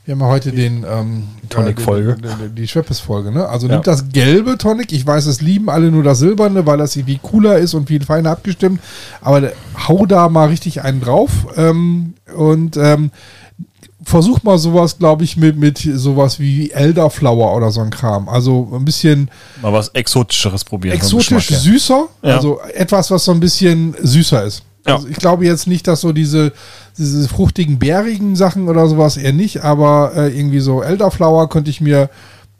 S2: wir haben ja heute den ähm,
S3: Tonic-Folge.
S2: äh, den- den- Die Schweppes-Folge, ne? Also
S3: Ja.
S2: nimmt das gelbe Tonic, ich weiß, es lieben alle nur das silberne, weil das irgendwie cooler ist und viel feiner abgestimmt, aber hau da mal richtig einen drauf ähm, und ähm, versuch mal sowas, glaube ich, mit, mit sowas wie Elderflower oder so ein Kram. Also ein bisschen
S3: Mal was Exotischeres probieren.
S2: exotisch süßer,
S3: Ja.
S2: also etwas, was so ein bisschen süßer ist.
S3: Ja.
S2: Also ich glaube jetzt nicht, dass so diese, diese fruchtigen, bärigen Sachen oder sowas eher nicht, aber äh, irgendwie so Elderflower könnte ich mir,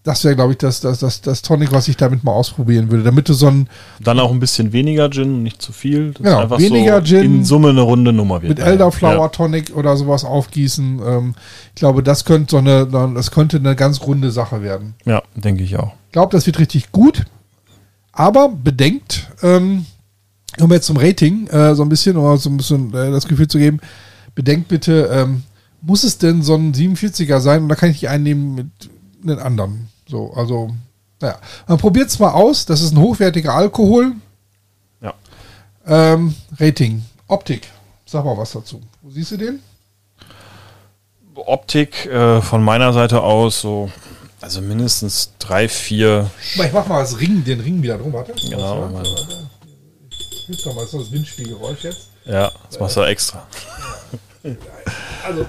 S2: das wäre, glaube ich, das, das, das, das Tonic, was ich damit mal ausprobieren würde, damit du so ein
S3: Dann auch ein bisschen weniger Gin, nicht zu viel. Das
S2: Genau,
S3: einfach
S2: weniger
S3: so
S2: Gin
S3: in Summe eine runde Nummer wird.
S2: mit
S3: Ja.
S2: Elderflower Tonic oder sowas aufgießen. Ähm, ich glaube, das könnte so eine, das könnte eine ganz runde Sache werden.
S3: Ja, denke ich auch.
S2: Ich glaube, das wird richtig gut. Aber bedenkt, ähm, um jetzt zum Rating äh, so ein bisschen, oder so ein bisschen äh, das Gefühl zu geben, bedenkt bitte, ähm, muss es denn so ein 47er sein oder kann ich die einnehmen mit einem anderen? So, also, naja. Man probiert es mal aus. Das ist ein hochwertiger Alkohol.
S3: Ja.
S2: Ähm, Rating. Optik. Sag mal was dazu. Wo siehst du den?
S3: Optik äh, von meiner Seite aus so, also mindestens drei, vier.
S2: Ich mach mal das Ring, den Ring wieder drum. Warte.
S3: Genau,
S2: warte. Hilf doch mal, ist das Windspielgeräusch jetzt.
S3: Ja, das machst du extra.
S2: Also,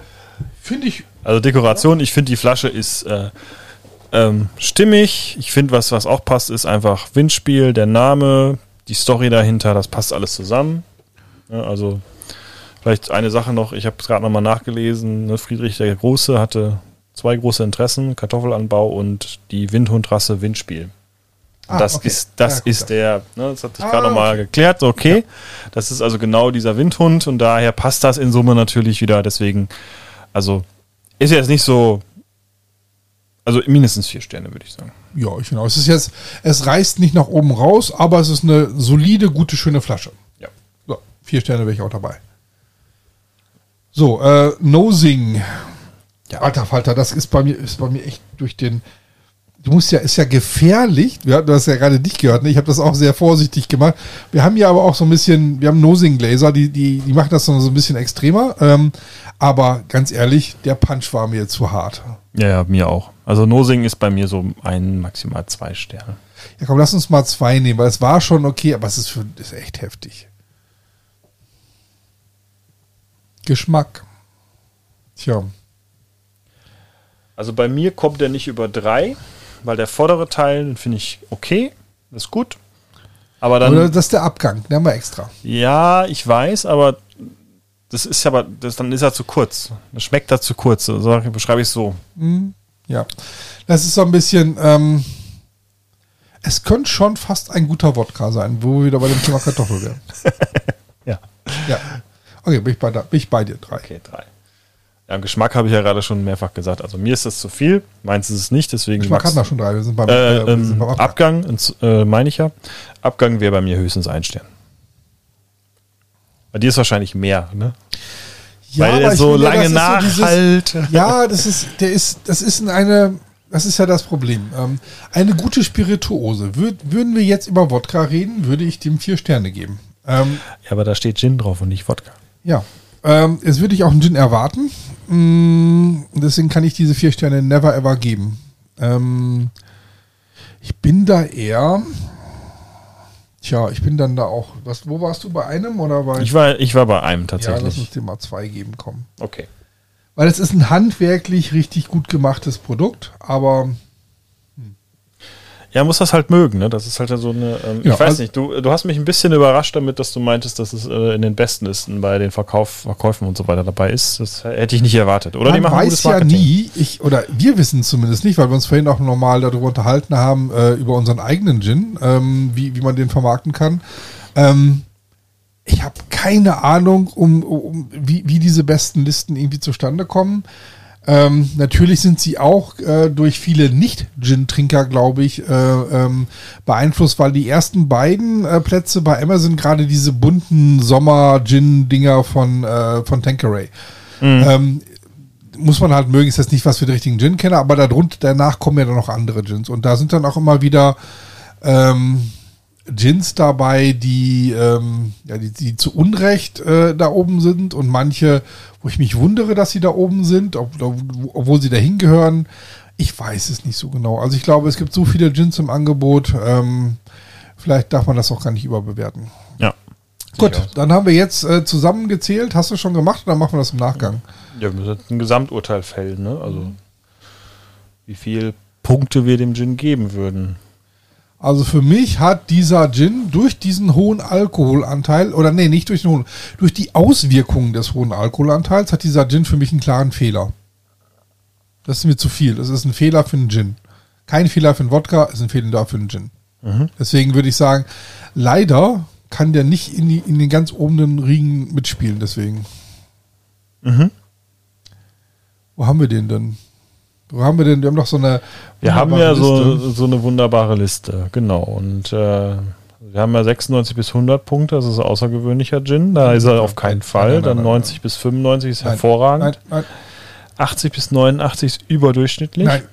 S2: finde ich
S3: Also Dekoration, ich finde die Flasche ist äh, ähm, stimmig. Ich finde, was, was auch passt, ist einfach Windspiel, der Name, die Story dahinter, das passt alles zusammen. Ja, also vielleicht eine Sache noch, ich habe es gerade nochmal nachgelesen, ne, Friedrich der Große hatte zwei große Interessen, Kartoffelanbau und die Windhundrasse Windspiel.
S2: Ah,
S3: das
S2: okay.
S3: ist, das
S2: Ja, gut,
S3: ist der, ne, das hatte ich
S2: Ah,
S3: gerade nochmal
S2: okay.
S3: geklärt, okay. Das ist also genau dieser Windhund und daher passt das in Summe natürlich wieder. Deswegen, also ist jetzt nicht so, also mindestens vier Sterne, würde ich sagen.
S2: Ja, ich genau. Es ist jetzt, es reißt nicht nach oben raus, aber es ist eine solide, gute, schöne Flasche.
S3: Ja.
S2: So, vier Sterne wäre ich auch dabei. So, äh, Nosing.
S3: Ja.
S2: Alter Falter, das ist bei mir, ist bei mir echt durch den. Du musst ja, ist ja gefährlich. Wir, du hast ja gerade dich gehört, ne? Ich habe das auch sehr vorsichtig gemacht. Wir haben ja aber auch so ein bisschen, wir haben Nosing-Gläser, die, die, die machen das so ein bisschen extremer. Ähm, aber ganz ehrlich, der Punch war mir zu hart.
S3: Ja, ja, mir auch. Also Nosing ist bei mir so ein, maximal zwei Sterne.
S2: Ja, komm, lass uns mal zwei nehmen, weil es war schon okay, aber es ist, für, ist echt heftig. Geschmack. Tja.
S3: Also bei mir kommt der nicht über drei, weil der vordere Teil, den finde ich okay, ist gut. Aber dann,
S2: Oder das ist der Abgang, den haben wir extra.
S3: ja, ich weiß, aber Das ist aber, das, dann ist er zu kurz. Das schmeckt er zu kurz. So beschreibe ich es so.
S2: Ja. Das ist so ein bisschen, ähm, es könnte schon fast ein guter Wodka sein, wo wir wieder bei dem Thema Kartoffel wären. [laughs]
S3: Ja.
S2: Ja. Okay, bin ich bei, bin ich bei dir. Drei.
S3: Okay, drei. Ja, Geschmack habe ich ja gerade schon mehrfach gesagt. Also mir ist das zu viel, meins ist es nicht, deswegen
S2: Geschmack hatten wir schon drei. Wir sind beim,
S3: Äh,
S2: äh, wir sind
S3: ähm,
S2: beim
S3: Abgang, ins- äh, meine ich ja. Abgang wäre bei mir höchstens ein Stern. Bei dir ist wahrscheinlich mehr, ne? Weil
S2: aber
S3: er
S2: ich
S3: so lange
S2: das ist so
S3: nachhalt.
S2: Ja, das ist, der ist, das ist in eine, das ist ja das Problem. Ähm, eine gute Spirituose. Würd, würden wir jetzt über Wodka reden, würde ich dem vier Sterne geben. Ähm,
S3: Ja, aber da steht Gin drauf und nicht Wodka.
S2: ja. Ähm, jetzt würde ich auch einen Gin erwarten. Mm, deswegen kann ich diese vier Sterne never ever geben. Ähm, ich bin da eher. Tja, ich bin dann da auch. Was, wo warst du bei einem oder bei?
S3: Ich war, ich war bei einem
S2: ja, lass
S3: tatsächlich.
S2: uns dem mal zwei geben, kommen.
S3: okay.
S2: Weil es ist ein handwerklich richtig gut gemachtes Produkt, aber
S3: Ja, muss das halt mögen, ne? Das ist halt so eine. Ähm,
S2: Ja,
S3: ich weiß
S2: also-
S3: nicht, du, du hast mich ein bisschen überrascht damit, dass du meintest, dass es äh, in den besten Listen bei den Verkauf, Verkäufen und so weiter dabei ist. Das hätte ich nicht erwartet. Oder die
S2: man
S3: machen
S2: weiß
S3: gutes
S2: ja nie, ich, oder wir wissen es zumindest nicht, weil wir uns vorhin auch normal darüber unterhalten haben, äh, über unseren eigenen Gin, ähm, wie, wie man den vermarkten kann. Ähm, ich habe keine Ahnung, um, um wie, wie diese besten Listen irgendwie zustande kommen. Ähm, natürlich sind sie auch äh, durch viele Nicht-Gin-Trinker, glaube ich, äh, ähm, beeinflusst, weil die ersten beiden äh, Plätze bei Amazon gerade diese bunten Sommer-Gin-Dinger von, äh, von Tanqueray. Ähm, muss man halt mögen, ist das nicht was für den richtigen Gin-Kenner, aber darunter, danach kommen ja dann noch andere Gins. Und da sind dann auch immer wieder ähm, Gins dabei, die, ähm, ja, die, die zu Unrecht äh, da oben sind und manche, wo ich mich wundere, dass sie da oben sind, ob, obwohl sie da hingehören. Ich weiß es nicht so genau. Also ich glaube, es gibt so viele Gins im Angebot, ähm, vielleicht darf man das auch gar nicht überbewerten.
S3: Ja.
S2: Gut, dann haben wir jetzt äh, zusammengezählt. Hast du schon gemacht oder machen wir das im Nachgang?
S3: Ja, wir müssen ein Gesamturteil fällen, ne? Also, wie viel Punkte wir dem Gin geben würden.
S2: Also für mich hat dieser Gin durch diesen hohen Alkoholanteil, oder nee, nicht durch den hohen, durch die Auswirkungen des hohen Alkoholanteils hat dieser Gin für mich einen klaren Fehler. Das ist mir zu viel. Das ist ein Fehler für einen Gin. Kein Fehler für einen Wodka, ist ein Fehler für einen Gin. Deswegen würde ich sagen, leider kann der nicht in, die, in den ganz oberen Riegen mitspielen, deswegen. Wo haben wir den denn? Wo haben wir denn? Wir haben doch so eine.
S3: Wir haben ja so, so eine wunderbare Liste, genau. Und äh, wir haben ja 96 bis 100 Punkte, das ist ein außergewöhnlicher Gin. Da ist er auf keinen Fall.
S2: nein, nein,
S3: Dann
S2: nein,
S3: 90 bis 95 ist hervorragend.
S2: Nein, nein,
S3: 80 bis 89 ist überdurchschnittlich.
S2: nein.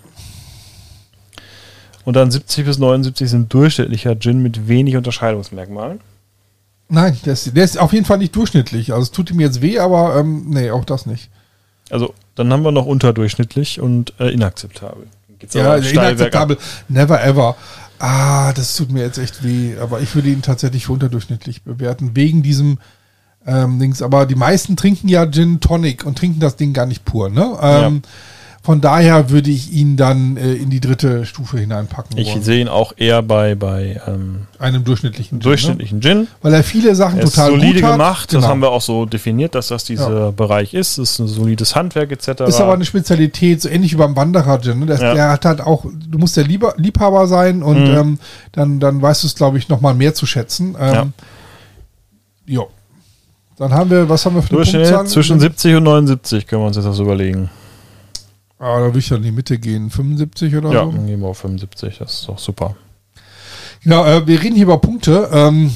S3: Und dann 70 bis 79 sind durchschnittlicher Gin mit wenig Unterscheidungsmerkmalen.
S2: Nein, der ist, der ist auf jeden Fall nicht durchschnittlich. Also es tut ihm jetzt weh, aber ähm, nee, auch das nicht.
S3: Also dann haben wir noch unterdurchschnittlich und äh, inakzeptabel. Geht's
S2: Ja,
S3: bergab.
S2: inakzeptabel. Never ever. Ah, das tut mir jetzt echt weh. Aber ich würde ihn tatsächlich unterdurchschnittlich bewerten. Wegen diesem ähm, Dings. Aber die meisten trinken ja Gin Tonic und trinken das Ding gar nicht pur. Ne? Ähm, Von daher würde ich ihn dann äh, in die dritte Stufe hineinpacken
S3: Ich
S2: wollen.
S3: sehe ihn auch eher bei, bei ähm,
S2: Einem durchschnittlichen Gin, Ne?
S3: durchschnittlichen Gin.
S2: Weil er viele Sachen
S3: Er
S2: total
S3: solide
S2: gut hat.
S3: gemacht, das
S2: Genau.
S3: haben wir auch so definiert, dass das dieser
S2: Ja.
S3: Bereich ist. Das ist ein solides Handwerk etc.
S2: Ist aber eine Spezialität, so ähnlich wie beim Wanderer Gin. Ne? Der,
S3: Ja.
S2: der hat halt auch, du musst der Lieber, Liebhaber sein und
S3: Mhm.
S2: ähm, dann, dann weißt du es, glaube ich, nochmal mehr zu schätzen. Ähm, Jo. Dann haben wir, was haben wir für eine
S3: Durchschnitt
S2: Punktzahl?
S3: zwischen 70 und 79 können wir uns jetzt das überlegen.
S2: Ah, da würde ich dann in die Mitte gehen. 75 oder
S3: Ja,
S2: so?
S3: dann gehen wir auf 75, das ist doch super.
S2: Genau, äh, wir reden hier über Punkte. Ähm,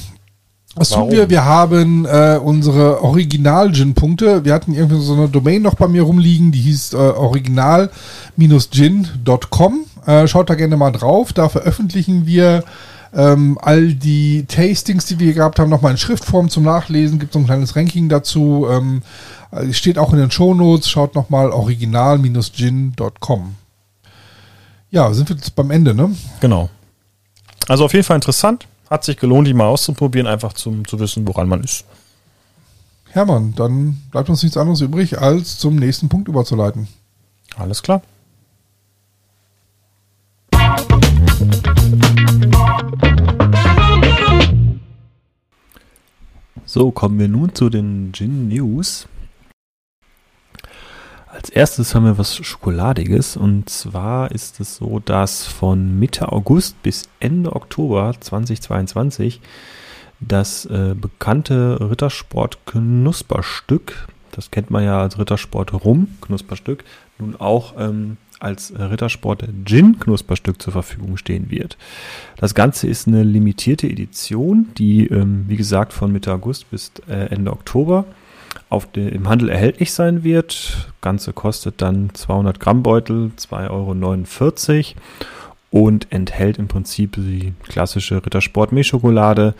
S2: was
S3: Warum?
S2: tun wir? Wir haben äh, unsere Original-Gin-Punkte. Wir hatten irgendwie so eine Domain noch bei mir rumliegen, die hieß äh, original-gin.com. Äh, schaut da gerne mal drauf. Da veröffentlichen wir ähm, all die Tastings, die wir gehabt haben, nochmal in Schriftform zum Nachlesen. Gibt so ein kleines Ranking dazu. Ähm, äh, steht auch in den Shownotes. Schaut nochmal original-gin.com. Ja, sind wir jetzt beim Ende, ne?
S3: Genau. Also auf jeden Fall interessant. Hat sich gelohnt, die mal auszuprobieren, einfach zum, zu wissen, woran man ist.
S2: Hermann, dann bleibt uns nichts anderes übrig, als zum nächsten Punkt überzuleiten.
S3: Alles klar. So, kommen wir nun zu den Gin News. Als erstes haben wir was Schokoladiges und zwar ist es so, dass von Mitte August bis Ende Oktober 2022 das äh, bekannte Rittersport Knusperstück, das kennt man ja als Rittersport Rum Knusperstück, nun auch ähm, als Rittersport Gin Knusperstück zur Verfügung stehen wird. Das Ganze ist eine limitierte Edition, die ähm, wie gesagt von Mitte August bis äh, Ende Oktober auf de, im Handel erhältlich sein wird. Ganze kostet dann 200 Gramm Beutel, 2,49 Euro und enthält im Prinzip die klassische Rittersport Milchschokolade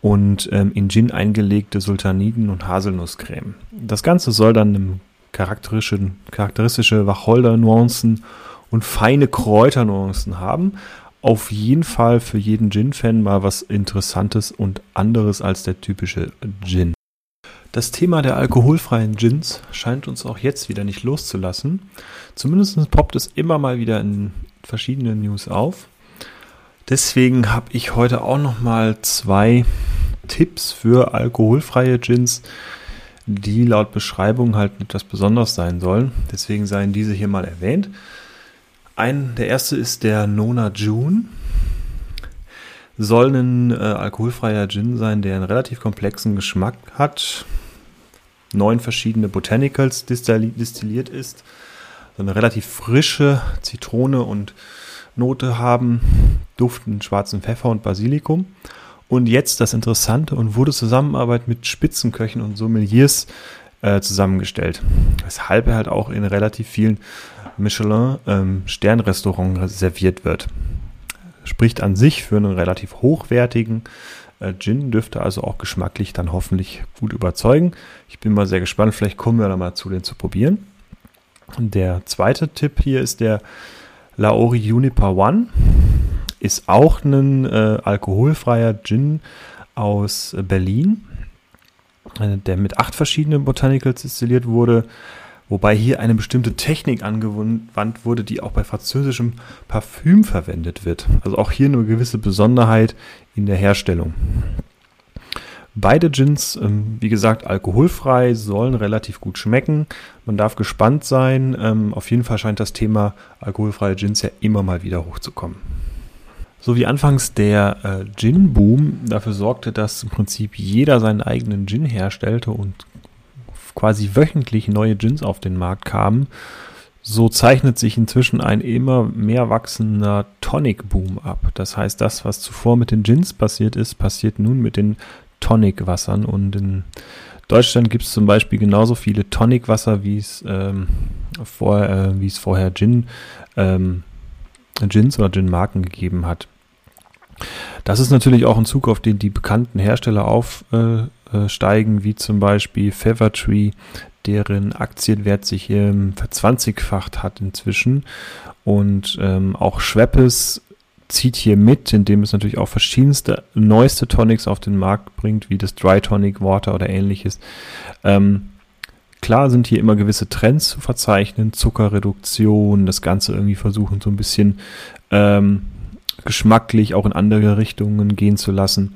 S3: und ähm, in Gin eingelegte Sultaniden und Haselnusscreme. Das Ganze soll dann im charakteristische, charakteristische Wacholder-Nuancen und feine Kräuternuancen haben. Auf jeden Fall für jeden Gin-Fan mal was Interessantes und anderes als der typische Gin. Das Thema der alkoholfreien Gins scheint uns auch jetzt wieder nicht loszulassen. Zumindest poppt es immer mal wieder in verschiedenen News auf. Deswegen habe ich heute auch noch mal zwei Tipps für alkoholfreie Gins, die laut Beschreibung halt etwas besonders sein sollen. Deswegen seien diese hier mal erwähnt. Ein, der erste ist der Nona June. Soll ein äh, alkoholfreier Gin sein, der einen relativ komplexen Geschmack hat. Neun verschiedene Botanicals distilliert ist. So eine relativ frische Zitrone und Note haben, duften schwarzen Pfeffer und Basilikum. Und jetzt das Interessante und wurde Zusammenarbeit mit Spitzenköchen und Sommeliers äh, zusammengestellt. Weshalb er halt auch in relativ vielen Michelin-Sternrestaurants ähm, serviert wird. Spricht an sich für einen relativ hochwertigen äh, Gin, dürfte also auch geschmacklich dann hoffentlich gut überzeugen. Ich bin mal sehr gespannt, vielleicht kommen wir da mal zu, den zu probieren. Der zweite Tipp hier ist der Laori Juniper One ist auch ein äh, alkoholfreier Gin aus Berlin, äh, der mit acht verschiedenen Botanicals destilliert wurde, wobei hier eine bestimmte Technik angewandt wurde, die auch bei französischem Parfüm verwendet wird. Also auch hier eine gewisse Besonderheit in der Herstellung. Beide Gins, ähm, wie gesagt, alkoholfrei, sollen relativ gut schmecken. Man darf gespannt sein. Ähm, auf jeden Fall scheint das Thema alkoholfreie Gins ja immer mal wieder hochzukommen. So wie anfangs der äh, Gin-Boom dafür sorgte, dass im Prinzip jeder seinen eigenen Gin herstellte und quasi wöchentlich neue Gins auf den Markt kamen, so zeichnet sich inzwischen ein immer mehr wachsender Tonic-Boom ab. Das heißt, das, was zuvor mit den Gins passiert ist, passiert nun mit den Tonic-Wassern. Und in Deutschland gibt es zum Beispiel genauso viele Tonic-Wasser, wie es ähm, vor, äh, es vorher Gin ähm, Gins oder Gin-Marken gegeben hat. Das ist natürlich auch ein Zug, auf den die bekannten Hersteller aufsteigen, äh, wie zum Beispiel Fevertree, deren Aktienwert sich ähm, verzwanzigfacht hat inzwischen. Und ähm, auch Schweppes zieht hier mit, indem es natürlich auch verschiedenste neueste Tonics auf den Markt bringt, wie das Dry Tonic Water oder ähnliches. Ähm, Klar sind hier immer gewisse Trends zu verzeichnen, Zuckerreduktion, das Ganze irgendwie versuchen so ein bisschen ähm, geschmacklich auch in andere Richtungen gehen zu lassen.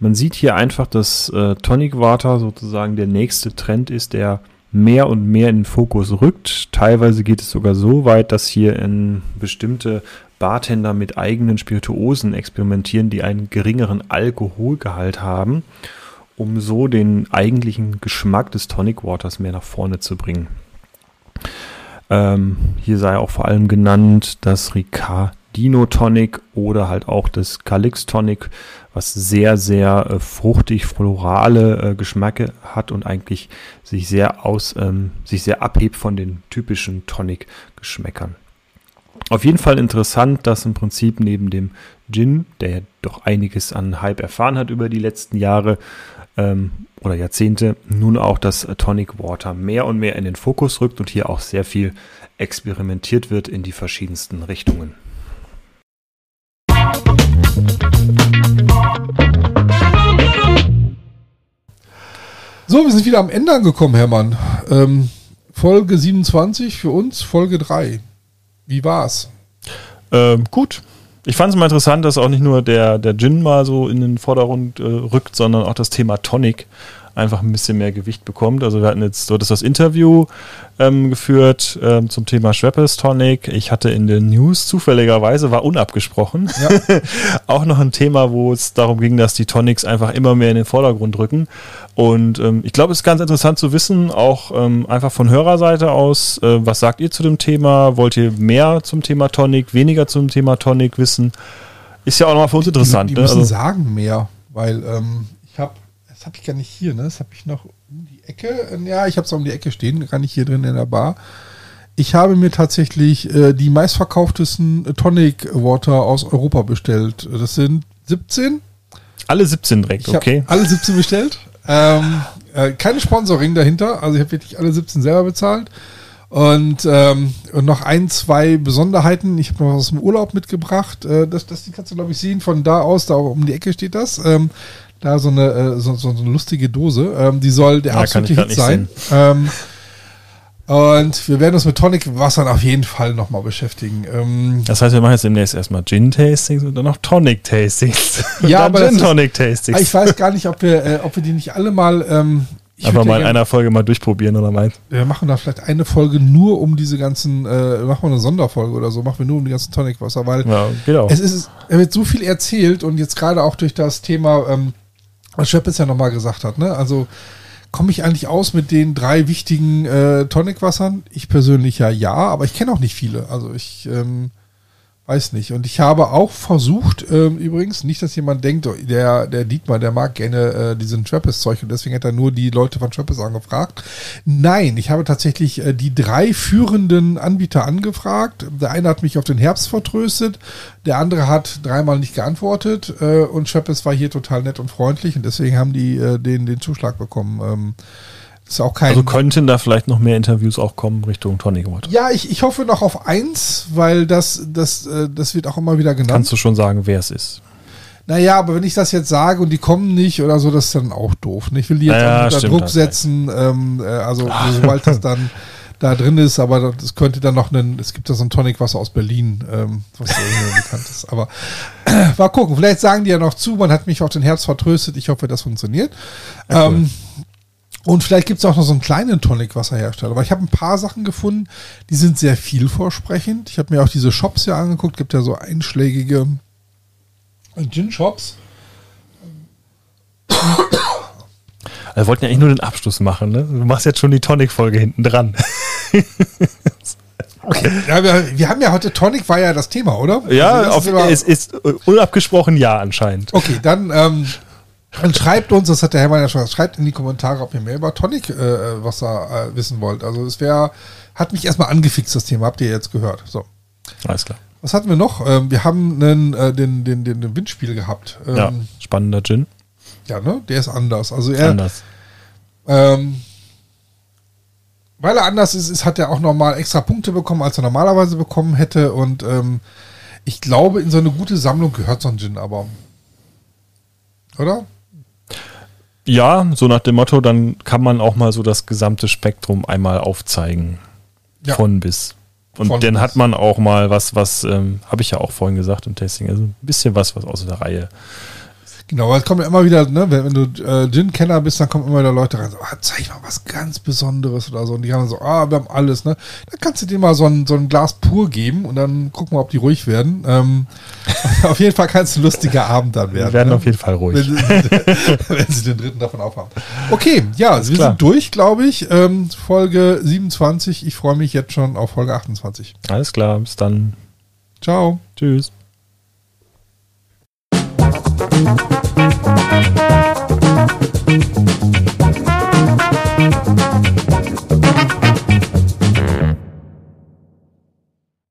S3: Man sieht hier einfach, dass äh, Tonic Water sozusagen der nächste Trend ist, der mehr und mehr in den Fokus rückt. Teilweise geht es sogar so weit, dass hier in bestimmte Bartender mit eigenen Spirituosen experimentieren, die einen geringeren Alkoholgehalt haben um so den eigentlichen Geschmack des Tonic Waters mehr nach vorne zu bringen. Ähm, hier sei auch vor allem genannt das Ricardino Tonic oder halt auch das Calix Tonic, was sehr, sehr äh, fruchtig, florale äh, Geschmäcke hat und eigentlich sich sehr aus, ähm, sich sehr abhebt von den typischen Tonic-Geschmäckern. Auf jeden Fall interessant, dass im Prinzip neben dem Gin, der doch einiges an Hype erfahren hat über die letzten Jahre, ähm, oder Jahrzehnte nun auch das Tonic Water mehr und mehr in den Fokus rückt und hier auch sehr viel experimentiert wird in die verschiedensten Richtungen.
S2: So, wir sind wieder am Ende angekommen, Hermann. Ähm, Folge 27 für uns, Folge 3. Wie war's?
S3: Ähm, gut, Ich fand es mal interessant, dass auch nicht nur der, der Gin mal so in den Vordergrund äh, rückt, sondern auch das Thema Tonic einfach ein bisschen mehr Gewicht bekommt. Also wir hatten jetzt dort das Interview ähm, geführt ähm, zum Thema Schweppes Tonic. Ich hatte in den News zufälligerweise, war unabgesprochen, ja. [laughs] auch noch ein Thema, wo es darum ging, dass die Tonics einfach immer mehr in den Vordergrund rücken. Und ähm, ich glaube, es ist ganz interessant zu wissen, auch ähm, einfach von Hörerseite aus, äh, was sagt ihr zu dem Thema? Wollt ihr mehr zum Thema Tonic, weniger zum Thema Tonic wissen? Ist ja auch nochmal für uns interessant.
S2: Die,
S3: die
S2: ne? müssen also, sagen mehr, weil ähm, ich habe das habe ich gar nicht hier, ne? Das habe ich noch um die Ecke. Ja, ich habe es um die Ecke stehen, gar nicht hier drin in der Bar. Ich habe mir tatsächlich äh, die meistverkauftesten Tonic Water aus Europa bestellt. Das sind 17.
S3: Alle 17 direkt, okay.
S2: Alle 17 bestellt. Ähm, äh, keine Sponsoring dahinter, also ich habe wirklich alle 17 selber bezahlt. Und, ähm, und noch ein, zwei Besonderheiten. Ich habe noch was aus dem Urlaub mitgebracht. Äh, das, das kannst du, glaube ich, sehen. Von da aus, da um die Ecke steht das. Ähm, da so eine, äh, so, so, eine lustige Dose. Ähm, die soll der ja, absolute Hit sein. Ähm, und wir werden uns mit Tonic Wassern auf jeden Fall nochmal beschäftigen. Ähm,
S3: das heißt, wir machen jetzt demnächst erstmal Gin-Tastings und dann noch Tonic-Tastings. [laughs]
S2: Ja, aber Gin-Tonic-Tastings. Ich weiß gar nicht, ob wir, äh, ob wir die nicht alle mal ähm,
S3: ich Einfach mal in einer Folge mal durchprobieren oder meinst
S2: Wir machen da vielleicht eine Folge nur um diese ganzen, äh, machen wir eine Sonderfolge oder so, machen wir nur um die ganzen Tonicwasser, weil
S3: ja,
S2: es ist, er wird so viel erzählt und jetzt gerade auch durch das Thema ähm, was Schöppes ja nochmal gesagt hat, ne? Also komme ich eigentlich aus mit den drei wichtigen äh, Tonicwassern? Ich persönlich ja ja, aber ich kenne auch nicht viele. Also ich ähm, Weiß nicht. Und ich habe auch versucht, ähm, übrigens, nicht, dass jemand denkt, oh, der, der Dietmar, der mag gerne äh, diesen Trappist-Zeug und deswegen hat er nur die Leute von Trappist angefragt. Nein, ich habe tatsächlich äh, die drei führenden Anbieter angefragt. Der eine hat mich auf den Herbst vertröstet, der andere hat dreimal nicht geantwortet äh, und Trappist war hier total nett und freundlich und deswegen haben die äh, den, den Zuschlag bekommen. Ähm, ist auch kein.
S3: Also könnten da vielleicht noch mehr Interviews auch kommen Richtung Tonic Water.
S2: Ja, ich, ich hoffe noch auf eins, weil das, das, äh, das wird auch immer wieder genannt.
S3: Kannst du schon sagen, wer es ist?
S2: Naja, aber wenn ich das jetzt sage und die kommen nicht oder so, das ist dann auch doof. Ich will die jetzt naja, unter stimmt, Druck setzen. Ähm, äh, also sobald das dann [laughs] da drin ist, aber das könnte dann noch ein, es gibt da so ein Tonic-Wasser aus Berlin, ähm, was bekannt ist. Aber äh, [clears throat] mal gucken, vielleicht sagen die ja noch zu, man hat mich auf den Herz vertröstet, ich hoffe, das funktioniert. Ja, cool. ähm, und vielleicht gibt es auch noch so einen kleinen Tonic-Wasserhersteller. Aber ich habe ein paar Sachen gefunden, die sind sehr vielversprechend. Ich habe mir auch diese Shops hier angeguckt. Gibt ja so einschlägige Gin-Shops.
S3: Wir wollten ja eigentlich nur den Abschluss machen. Ne? Du machst jetzt schon die Tonic-Folge hinten dran. [laughs]
S2: Okay. Ja, wir, wir, haben ja heute Tonic war ja das Thema, oder?
S3: Ja, also auf, ist es ist unabgesprochen ja anscheinend.
S2: Okay, dann ähm, und schreibt uns, das hat der Hermann ja schon gesagt, schreibt in die Kommentare, ob ihr mehr über Tonic äh, Wasser äh, wissen wollt. Also es wäre, hat mich erstmal angefixt, das Thema, habt ihr jetzt gehört. So.
S3: Alles klar.
S2: Was hatten wir noch? Ähm, wir haben einen, äh, den, den, den, den Windspiel gehabt.
S3: Ähm, ja, spannender Gin.
S2: Ja, ne? Der ist anders. Also er. Anders. Ähm, weil er anders ist, ist, hat er auch nochmal extra Punkte bekommen, als er normalerweise bekommen hätte. Und ähm, ich glaube, in so eine gute Sammlung gehört so ein Gin aber. Oder?
S3: Ja, so nach dem Motto, dann kann man auch mal so das gesamte Spektrum einmal aufzeigen. Ja. Von bis. Und Von dann bis. hat man auch mal was, was, ähm, habe ich ja auch vorhin gesagt im Testing, also ein bisschen was, was aus der Reihe
S2: Genau, es kommt ja immer wieder, ne, wenn, wenn du äh, Gin-Kenner bist, dann kommen immer wieder Leute rein, so, ah, zeig mal was ganz Besonderes oder so. Und die haben so, ah, wir haben alles, ne? Dann kannst du dir mal so ein, so ein Glas pur geben und dann gucken wir, ob die ruhig werden. Ähm, [laughs] auf jeden Fall kann es ein lustiger Abend dann werden.
S3: Wir werden ne? auf jeden Fall ruhig. Wenn, [laughs]
S2: wenn, sie den dritten davon aufhaben. Okay, ja, wir klar. sind durch, glaube ich. Ähm, Folge 27. Ich freue mich jetzt schon auf Folge 28.
S3: Alles klar, bis dann.
S2: Ciao.
S3: Tschüss. Thank you.